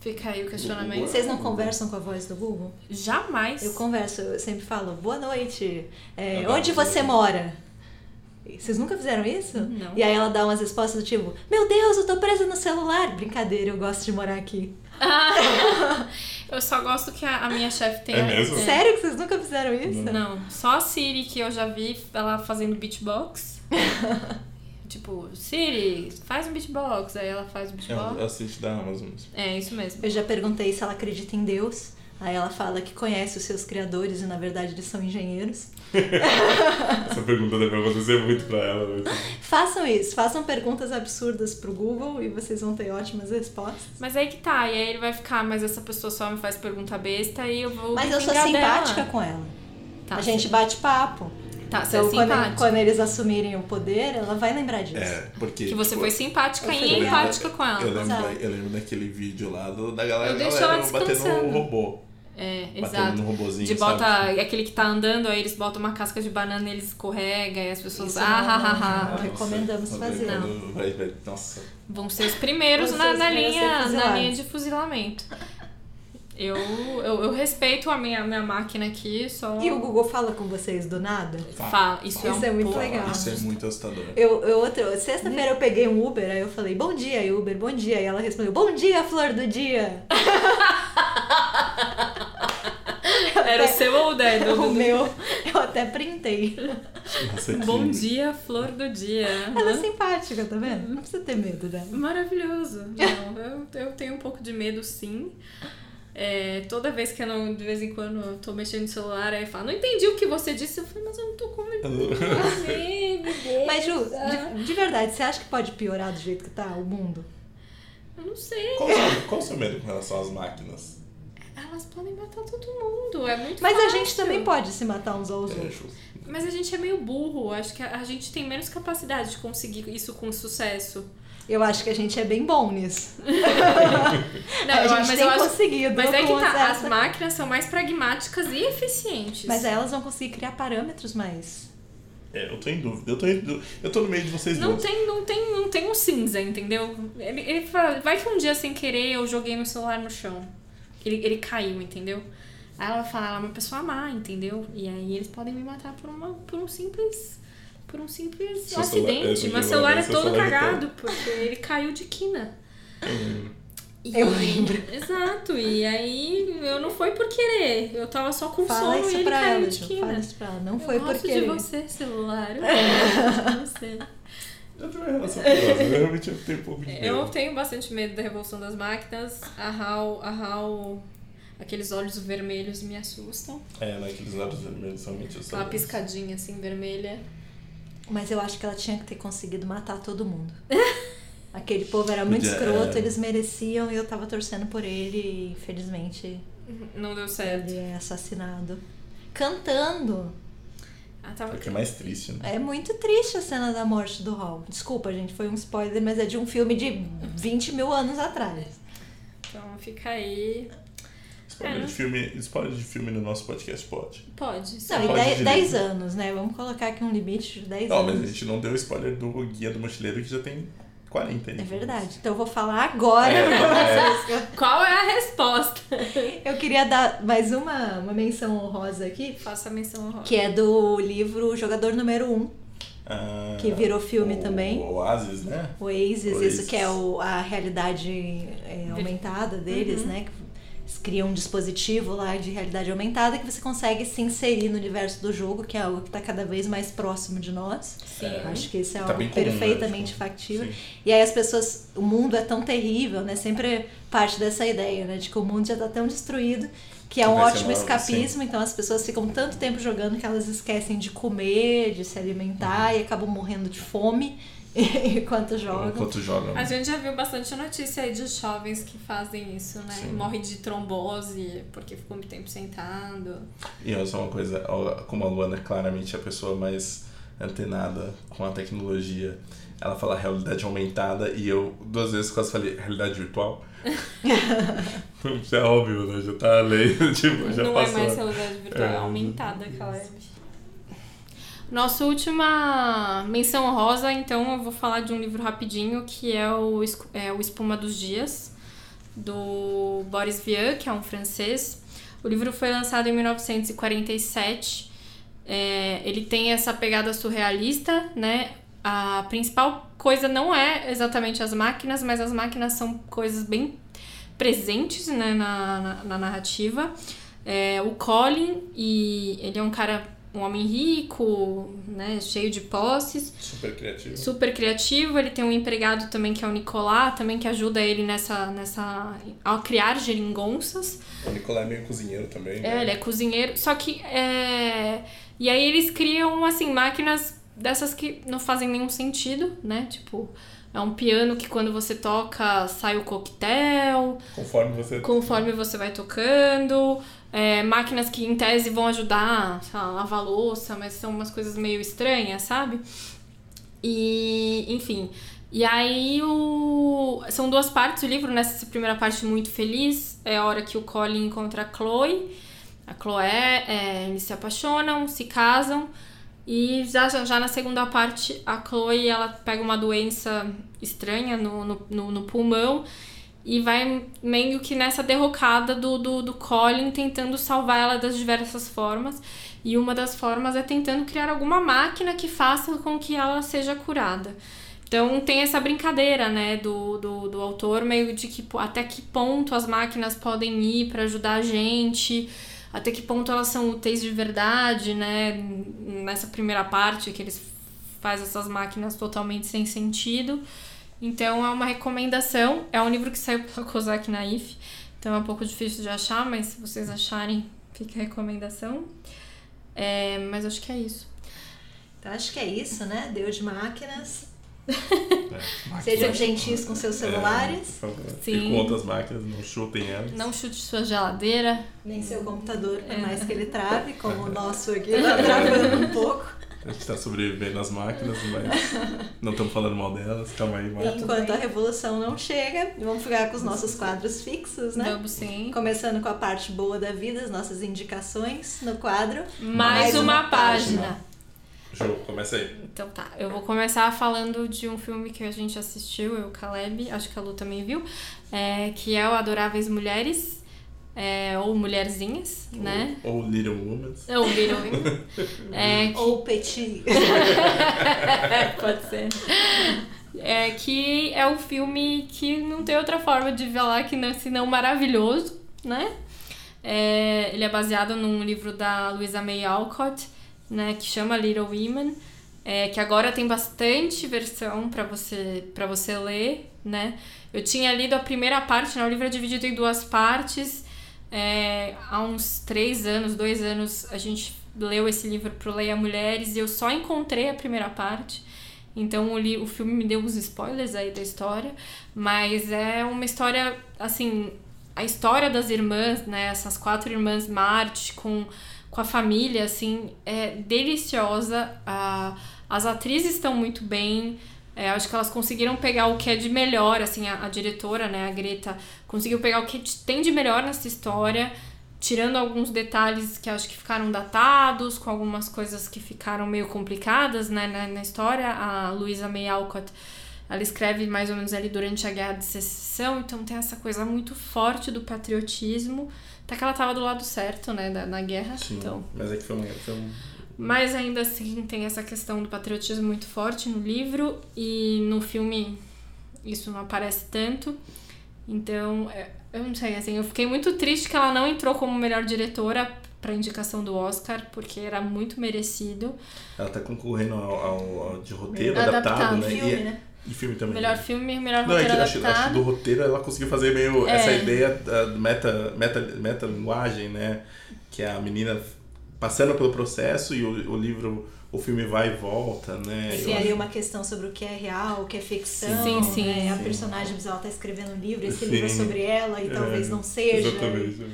Fica aí o questionamento. Vocês não conversam com a voz do Google? Jamais. Eu converso, eu sempre falo, boa noite. É, Ah, onde você mora? Vocês nunca fizeram isso? Não. E aí ela dá umas respostas do tipo, meu Deus, eu tô presa no celular. Brincadeira, eu gosto de morar aqui. eu só gosto que a, a minha chefe tenha. É mesmo? é. Sério que vocês nunca fizeram isso? Não, só a Siri que eu já vi ela fazendo beatbox. tipo, Siri, faz um beatbox. Aí ela faz o É beatbox. o assiste da Amazon. É, isso mesmo. Eu já perguntei se ela acredita em Deus. Aí ela fala que conhece os seus criadores e na verdade eles são engenheiros. Essa pergunta deve acontecer muito pra ela. mas- Façam isso, façam perguntas absurdas pro Google e vocês vão ter ótimas respostas. Mas aí que tá, e aí ele vai ficar, mas essa pessoa só me faz pergunta besta e eu vou. Mas eu sou simpática dela. com ela. Tá, a gente bate papo. Tá, você é Então, quando, simpática. quando eles assumirem o poder, ela vai lembrar disso. É, porque. Que você tipo, foi simpática e é empática com ela. Eu lembro, da- eu lembro daquele vídeo lá do, da galera, Eu galera ela batendo no robô. É, Batendo exato. no robozinho. De sabe? bota aquele que tá andando, aí eles botam uma casca de banana e ele escorrega e as pessoas. Isso ah, não, ah, não, ah, não. ah. Nossa, recomendamos quando- fazer. quando vai- vai- Nossa. Vão ser os primeiros Vão na, ser os na linha, na linha de fuzilamento. Eu, eu, eu respeito a minha, minha máquina aqui, só. E o Google fala com vocês do nada? Fala, isso, é, Isso um é muito legal. Isso é muito assustador. Eu, eu outra, sexta-feira eu peguei um Uber, aí eu falei, bom dia, Uber, bom dia. E ela respondeu, bom dia, flor do dia. Era o seu ou o da Edu? o meu, eu até printei. Nossa, Bom dia, flor do dia. Ela é simpática, tá vendo? Não precisa ter medo dela. Maravilhoso. Não, eu, eu tenho um pouco de medo, sim. É, toda vez que eu não, de vez em quando eu tô mexendo no celular, aí fala, não entendi o que você disse. Eu falei, mas eu não tô conversando com você. Mas, Ju, de, de verdade, você acha que pode piorar do jeito que tá o mundo? Eu não sei. Qual o seu, qual o seu medo com relação às máquinas? Elas podem matar todo mundo, é muito Mas a fácil. gente também pode se matar uns aos É, outros. justo. Mas a gente é meio burro. Acho que a, a gente tem menos capacidade de conseguir isso com sucesso. Eu acho que a gente é bem bom nisso. Não, a eu- gente mas tem eu acho. conseguido. Mas é que tá, essa- as máquinas são mais pragmáticas e eficientes. Mas elas vão conseguir criar parâmetros mais. É, eu tô em dúvida. Eu tô, em eu tô no meio de vocês Não dois. tem, não, tem, não tem um cinza, entendeu? Ele, ele fala, vai que um dia sem querer eu joguei meu celular no chão. Ele, ele caiu, entendeu? Aí ela vai falar, ela é uma pessoa má, entendeu? E aí eles podem me matar por, uma, por um simples. Por um simples Seu celular- acidente. esse Meu celular- celular é todo celular é cagado, porque ele caiu de quina. E- Eu lembro. Exato, e aí eu não foi por querer. Eu tava só com Fala sono e ele pra caiu ela, de quina. Fala isso pra ela. Não Eu foi gosto porque. de você, celular. Eu gosto de você. Eu tenho uma relação curiosa. Eu realmente eu tenho um pouco de medo. Eu tenho bastante medo da revolução das máquinas. A Hal, a Hal, aqueles olhos vermelhos me assustam. É, naqueles olhos vermelhos são muito Aquela assustadores. piscadinha assim vermelha. Mas eu acho que ela tinha que ter conseguido matar todo mundo. Aquele povo era muito Podia- escroto, é. eles mereciam e eu tava torcendo por ele e infelizmente Não deu certo. ele é assassinado. Cantando. Ah, tava... É que é mais triste, né? É muito triste a cena da morte do Hall. Desculpa, gente, foi um spoiler, mas é de um filme de 20 mil anos atrás. Então fica aí. Spoiler, É, de filme, spoiler de filme no nosso podcast pode. Pode. sim. Não, e pode 10, de 10 livro. anos, né? Vamos colocar aqui um limite de 10 Não, anos. mas a gente não deu spoiler do Guia do Mochileiro que já tem 40 aí. É verdade. Então eu vou falar agora É, pra vocês. Qual é a resposta? Eu queria dar mais uma, uma menção honrosa aqui, Faça a menção honrosa. que é do livro Jogador Número 1, Ah, Que virou filme o- também. O Oasis, né? Oasis, Oasis. isso que é o, a realidade é, aumentada deles, Uhum. né? Eles criam um dispositivo lá de realidade aumentada que você consegue se inserir no universo do jogo, que é algo que está cada vez mais próximo de nós. Sim. Acho que isso é Tá algo comum, né? perfeitamente Tipo, factível. sim. E aí as pessoas, o mundo é tão terrível, né? Sempre parte dessa ideia, né? De que o mundo já tá tão destruído que é um Vai ótimo escapismo, então as pessoas ficam tanto tempo jogando que elas esquecem de comer, de se alimentar e acabam morrendo de fome enquanto jogam. Enquanto jogam. A gente já viu bastante notícia aí de jovens que fazem isso, né? Sim. Morre de trombose porque ficou muito tempo sentado. E olha só uma coisa, como a Luana é claramente a pessoa mais antenada com a tecnologia, ela fala realidade aumentada e eu duas vezes quase falei realidade virtual. Isso é óbvio, né? Já tá além, tipo, já não passou. é mais realidade virtual, é É. aumentada, Caleb. Nossa última menção rosa, então eu vou falar de um livro rapidinho que é o, é o Espuma dos Dias, do Boris Vian, que é um francês. O livro foi lançado em 1947. É, ele tem essa pegada surrealista, né? A principal coisa não é exatamente as máquinas, mas as máquinas são coisas bem presentes né, na, na, na narrativa. É, o Colin, e ele é um cara, um homem rico, né, cheio de posses, Super criativo. super criativo. Ele tem um empregado também que é o Nicolás, também que ajuda ele nessa, nessa a criar geringonças. O Nicolai é meio cozinheiro também. né? É, ele é cozinheiro. Só que. É... E aí eles criam, assim, máquinas dessas que não fazem nenhum sentido, né? Tipo, é um piano que quando você toca sai o coquetel, Conforme você. conforme você vai tocando. É, máquinas que em tese vão ajudar a lavar louça, mas são umas coisas meio estranhas, sabe? E, enfim. E aí o... são duas partes do livro, nessa primeira parte muito feliz, é a hora que o Colin encontra a Chloe. A Chloe, é, eles se apaixonam, se casam. E já já na segunda parte, a Chloe ela pega uma doença estranha no, no, no, no pulmão e vai meio que nessa derrocada do, do, do Colin tentando salvar ela das diversas formas. E uma das formas é tentando criar alguma máquina que faça com que ela seja curada. Então tem essa brincadeira, né, do, do, do autor, meio de que até que ponto as máquinas podem ir para ajudar a gente, até que ponto elas são úteis de verdade, né? Nessa primeira parte que eles fazem essas máquinas totalmente sem sentido. Então é uma recomendação. É um livro que saiu pela Kozak Naif. Então é um pouco difícil de achar, mas se vocês acharem, fica a recomendação. É, mas acho que é isso. Então acho que é isso, né? Deus de máquinas. É, Sejam gentis com seus celulares. É, por favor. Sim. E com outras máquinas, não chutem elas. Não chute sua geladeira. Nem seu computador, por É. mais que ele trave, como o nosso aqui tá travando um pouco. A gente tá sobrevivendo às máquinas, mas não estamos falando mal delas. Calma aí, Marta. tudo Enquanto a revolução não chega, vamos ficar com os nossos quadros fixos, né? Vamos sim. Começando com a parte boa da vida, as nossas indicações no quadro. Mais, uma, página. Ju, começa aí. Então tá, eu vou começar falando de um filme que a gente assistiu, eu, Caleb, acho que a Lu também viu, é, que é o Adoráveis Mulheres, é, ou Mulherzinhas, né? Ou Little Women. Ou Little Women. É, que- Ou Petit. Pode ser. É que é um filme que não tem outra forma de falar que não, senão maravilhoso, né? É, ele é baseado num livro da Louisa May Alcott, né, que chama Little Women, é, que agora tem bastante versão para você para você ler, né? Eu tinha lido a primeira parte, né? O livro é dividido em duas partes. É, há uns três anos, dois anos, a gente leu esse livro pro Leia Mulheres e eu só encontrei a primeira parte. Então o, li, o filme me deu uns spoilers aí da história, mas é uma história, assim, a história das irmãs, né? Essas quatro irmãs Marte com, com a família, assim, é deliciosa. A, as atrizes estão muito bem. É, acho que elas conseguiram pegar o que é de melhor, assim, a, a diretora, né, a Greta, conseguiu pegar o que tem de melhor nessa história, tirando alguns detalhes que acho que ficaram datados, com algumas coisas que ficaram meio complicadas, né, na, na história. A Louisa May Alcott, ela escreve mais ou menos ali durante a Guerra de Secessão, então tem essa coisa muito forte do patriotismo, até que ela tava do lado certo, né, da, na guerra, Sim, então... mas é que foi um, foi um Mas ainda assim tem essa questão do patriotismo muito forte no livro e no filme isso não aparece tanto. Então, é- eu não sei, assim, eu fiquei muito triste que ela não entrou como melhor diretora para indicação do Oscar, porque era muito merecido. Ela tá concorrendo ao, ao- ao de roteiro Adaptado, adaptado, né? Filme, e, né? e filme também. Melhor filme, melhor Não, é roteiro que acho, acho que adaptado. do roteiro ela conseguiu fazer meio É. essa ideia da meta, meta, meta linguagem, né? Que é a menina passando pelo processo e o, o livro, o filme vai e volta, né? Eu Tem acho- ali uma questão sobre o que é real, o que é ficção. Sim, sim, né? A sim. personagem visual tá escrevendo um livro, esse Sim. livro é sobre ela e É, talvez não seja. Exatamente.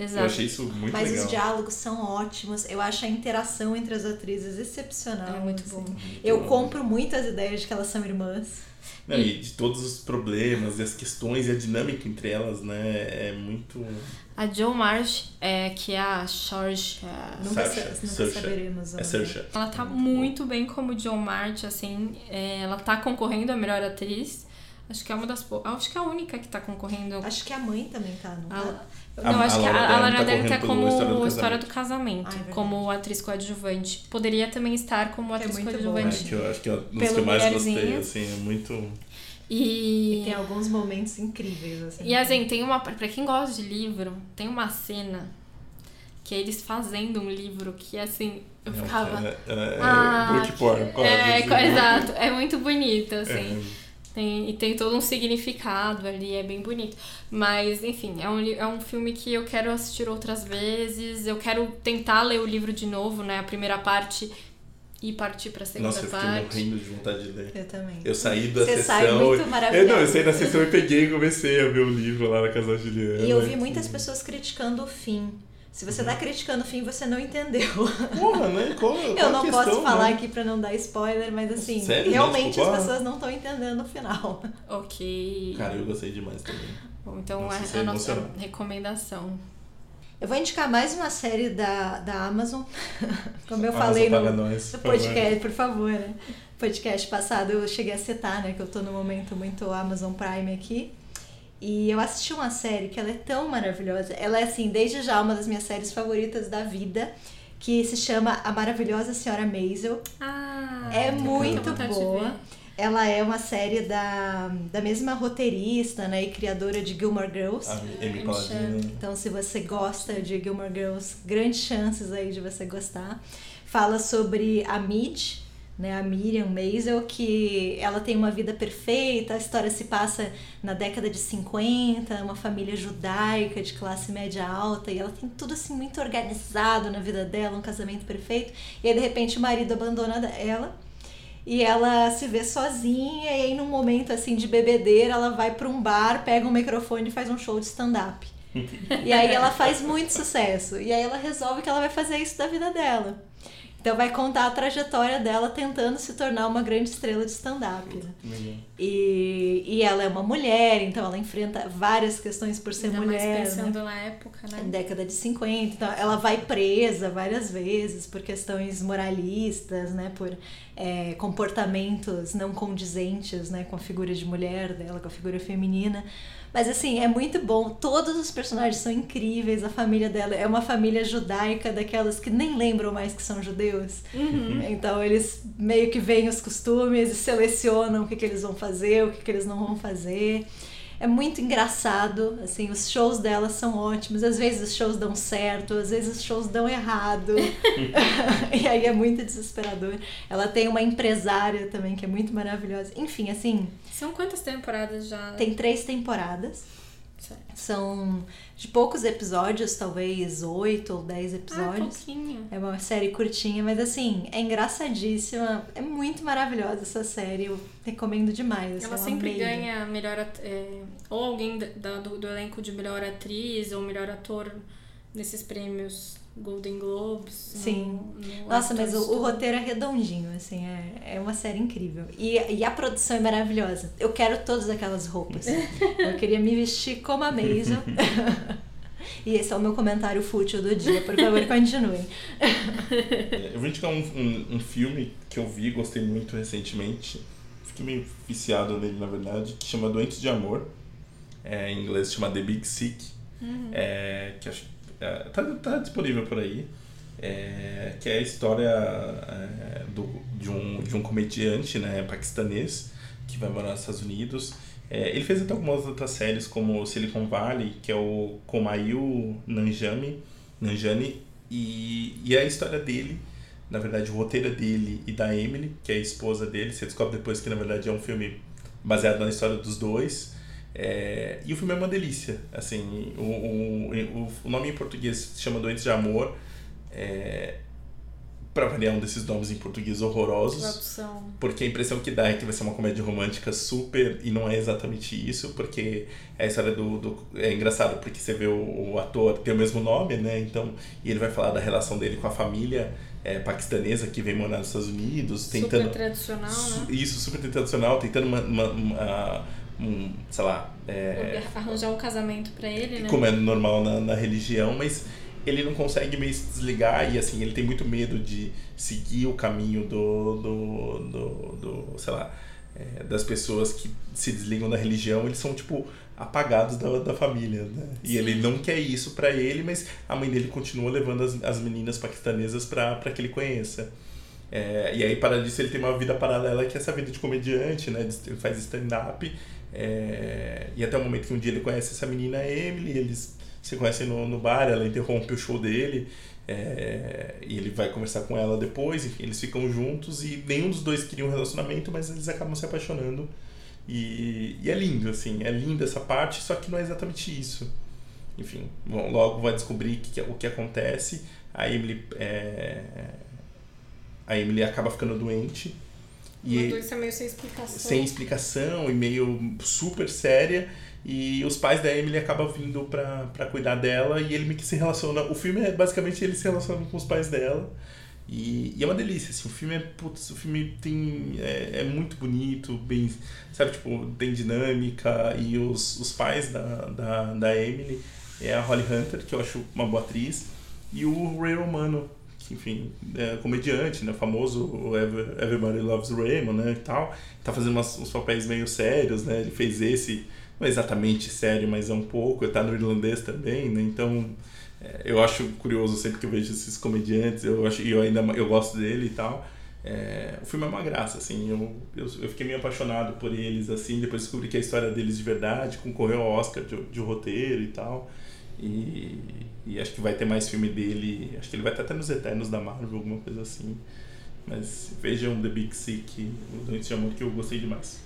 Eu Exato. achei isso muito Mas legal. os diálogos são ótimos. Eu acho a interação entre as atrizes excepcional. É muito assim. bom. Eu bom. compro muito as ideias de que elas são irmãs. Não, e de todos os problemas e as questões e a dinâmica entre elas, né? É muito. A Jo Marsh, é, que é a George, é, Nunca, sa- nunca saberemos. É. Saoirse. Ela tá muito bem como John March, assim. é, ela tá concorrendo a melhor atriz. Acho que é uma das Acho que é a única que tá concorrendo. Acho que a mãe também tá, não A- tá? Não, A- acho a que a, Lara tá Dern tá correndo como História do História Casamento. do Casamento, Ah, é verdade. como atriz coadjuvante. Poderia também estar como é atriz É, coadjuvante. que eu acho que é um dos Pelo que eu mais gostei, assim, é muito. E E, tem alguns momentos incríveis, assim. e assim, tem uma. Pra quem gosta de livro, tem uma cena que é eles fazendo um livro que assim. Eu Não, ficava. É, é, Ah, book porn, quase. É, assim. exato. É muito bonito, assim. É. Tem, e tem todo um significado ali, é bem bonito. Mas, enfim, é um, é um filme que eu quero assistir outras vezes. Eu quero tentar ler o livro de novo, né? A primeira parte e partir pra segunda Nossa, eu fiquei parte. morrendo de vontade de ler. Eu também. Eu saí da Você sessão. sai muito eu, maravilhado. não, eu saí da sessão e peguei e comecei a ver o livro lá na casa da Juliana. E eu vi muitas pessoas criticando o fim. Se você tá criticando o fim, você não entendeu. Porra, né? Qual, qual Eu a não questão, posso falar né? aqui pra não dar spoiler, mas assim, Sério, né? realmente Tipo, as ah. pessoas não estão entendendo o final. Ok. Cara, eu gostei demais também. Bom, então Nossa, é isso a é nossa recomendação. Eu vou indicar mais uma série da, da Amazon. Como eu Amazon falei no, nós, no por favor. podcast, por favor, né? Podcast passado eu cheguei a citar, né? Que eu tô no momento muito Amazon Prime aqui. E eu assisti uma série que ela é tão maravilhosa. Ela é, assim, desde já uma das minhas séries favoritas da vida. Que se chama A Maravilhosa Senhora Maisel. Ah, É muito boa. Ela é uma série da, da mesma roteirista né, e criadora de Gilmore Girls. A Amy. Então, se você gosta de Gilmore Girls, grandes chances aí de você gostar. Fala sobre a Midge, né, a Miriam Maisel, que ela tem uma vida perfeita, a história se passa na década de 50, uma família judaica de classe média alta, e ela tem tudo assim muito organizado na vida dela, um casamento perfeito, e aí de repente o marido abandona ela. E ela se vê sozinha, e aí num momento assim de bebedeira, ela vai para um bar, pega um microfone e faz um show de stand-up. e aí ela faz muito sucesso. E aí ela resolve que ela vai fazer isso da vida dela. Então vai contar a trajetória dela tentando se tornar uma grande estrela de stand-up. Né? E, e ela é uma mulher, então ela enfrenta várias questões por ser Ainda mulher. Mais pensando né? na época, né? Década de 50. Então ela vai presa várias vezes por questões moralistas, né? Por é, comportamentos não condizentes né? com a figura de mulher dela, com a figura feminina. Mas assim, é muito bom. Todos os personagens são incríveis. A família dela é uma família judaica, daquelas que nem lembram mais que são judeus. Uhum. Então eles meio que veem os costumes e selecionam o que, que eles vão fazer, o que, que eles não vão fazer é muito engraçado, assim, os shows dela são ótimos, às vezes os shows dão certo, às vezes os shows dão errado, e aí é muito desesperador. Ela tem uma empresária também que é muito maravilhosa, enfim, assim... São quantas temporadas já? Tem três temporadas. Certo. São de poucos episódios, talvez oito ou dez episódios. Ah, pouquinho. É uma série curtinha, mas assim, é engraçadíssima. É muito maravilhosa essa série. Eu recomendo demais. Assim, ela sempre ganha melhor é, ou alguém da, do, do elenco de melhor atriz ou melhor ator nesses prêmios Golden Globes. Sim. No, no Nossa, mas o, o, roteiro é redondinho, assim, é, é uma série incrível. E, e a produção é maravilhosa. Eu quero todas aquelas roupas. Eu queria me vestir como a Maisie. E esse é o meu comentário fútil do dia. Por favor, continuem. Eu vou indicar um, um, um filme que eu vi, gostei muito recentemente. Fiquei meio viciado nele, na verdade, que chama Doentes de Amor. É, em inglês chama The Big Sick. Uhum. É, que acho é, tá, tá disponível por aí. É, que é a história é, do, de, um, de um comediante né, paquistanês que vai morar nos Estados Unidos. É, ele fez até algumas outras séries, como Silicon Valley, que é o Komayu Nanjami, Nanjani, e, e a história dele, na verdade, o roteiro dele e da Emily, que é a esposa dele. Você descobre depois que, na verdade, é um filme baseado na história dos dois. É, e o filme é uma delícia. Assim, o, o, o nome em português se chama Doentes de Amor. É, para variar um desses nomes em português horrorosos. Tradução. Porque a impressão que dá é que vai ser uma comédia romântica super, e não é exatamente isso, porque é a história do. do é engraçado porque você vê o, o, ator tem o mesmo nome, né? Então, e ele vai falar da relação dele com a família é, paquistanesa que vem morar nos Estados Unidos, tentando. Super tradicional, né? Isso, super tradicional, tentando uma, uma, uma um, sei lá. É, arranjar um casamento para ele, né? Como é normal na, na religião, mas ele não consegue meio se desligar e assim, ele tem muito medo de seguir o caminho do, do, do, do sei lá, é, das pessoas que se desligam da religião, eles são tipo apagados da, da família, né? E ele não quer isso para ele, mas a mãe dele continua levando as, as meninas paquistanesas para que ele conheça. É, e aí, para disso, ele tem uma vida paralela que é essa vida de comediante, né? Ele faz stand-up é, e até o momento que um dia ele conhece essa menina Emily, eles se conhecem no, no bar, ela interrompe o show dele é, e ele vai conversar com ela depois, enfim, eles ficam juntos e nenhum dos dois queria um relacionamento, mas eles acabam se apaixonando. E, e é lindo, assim, é linda essa parte, só que não é exatamente isso. Enfim, logo vai descobrir que, o que acontece. A Emily, é, a Emily acaba ficando doente e Uma doença meio sem explicação. Sem explicação e meio super séria. E os pais da Emily acabam vindo pra, pra cuidar dela e ele meio que se relaciona. O filme é basicamente ele se relacionando com os pais dela. E, e é uma delícia, assim, o filme é, putz, o filme tem, é, é muito bonito, bem, sabe, tipo, tem dinâmica e os, os pais da, da, da Emily é a Holly Hunter, que eu acho uma boa atriz, e o Ray Romano, enfim, é comediante, né, famoso Everybody Loves Raymond, né, e tal, tá fazendo umas, uns papéis meio sérios, né, ele fez esse, não é exatamente sério, mas é um pouco, tá no irlandês também, né, então é, eu acho curioso sempre que eu vejo esses comediantes, eu acho, e eu ainda eu gosto dele e tal, é, o filme é uma graça, assim, eu, eu, eu, fiquei meio apaixonado por eles, assim, depois descobri que a história deles de verdade, concorreu ao Oscar de, de roteiro e tal, e, e, acho que vai ter mais filme dele. Acho que ele vai estar até nos Eternos da Marvel, alguma coisa assim. Mas vejam The Big Sick, o Doente de Amor, que eu gostei demais.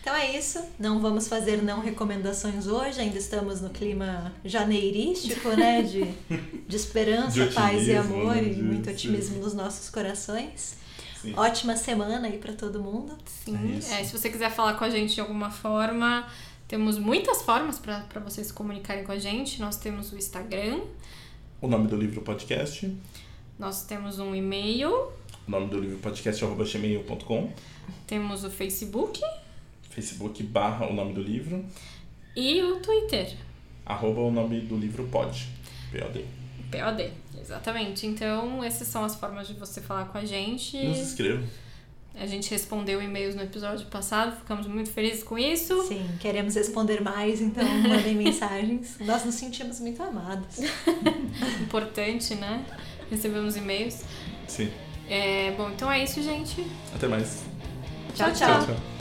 Então é isso. Não vamos fazer não recomendações hoje. Ainda estamos no clima janeirístico, né? De, de esperança, De paz e otimismo, amor né? e muito sim. otimismo nos nossos corações. Sim. Ótima semana aí pra todo mundo. Sim. É. É, se você quiser falar com a gente de alguma forma, temos muitas formas pra vocês se comunicarem com a gente. Nós temos o Instagram, O nome do livro podcast. nós temos um e-mail, O nome do livro podcast é arroba gmail.com. temos o Facebook Facebook barra o nome do livro. e o Twitter. Arroba o nome do livro pod. POD. POD, exatamente. Então, essas são as formas de você falar com a gente. Nos inscreva. A gente respondeu e-mails no episódio passado, ficamos muito felizes com isso. Sim, queremos responder mais, então mandem mensagens. Nós nos sentimos muito amados. Importante, né? Recebemos e-mails. Sim. É, bom, então é isso, gente. Até mais. Tchau, Tchau, tchau. tchau.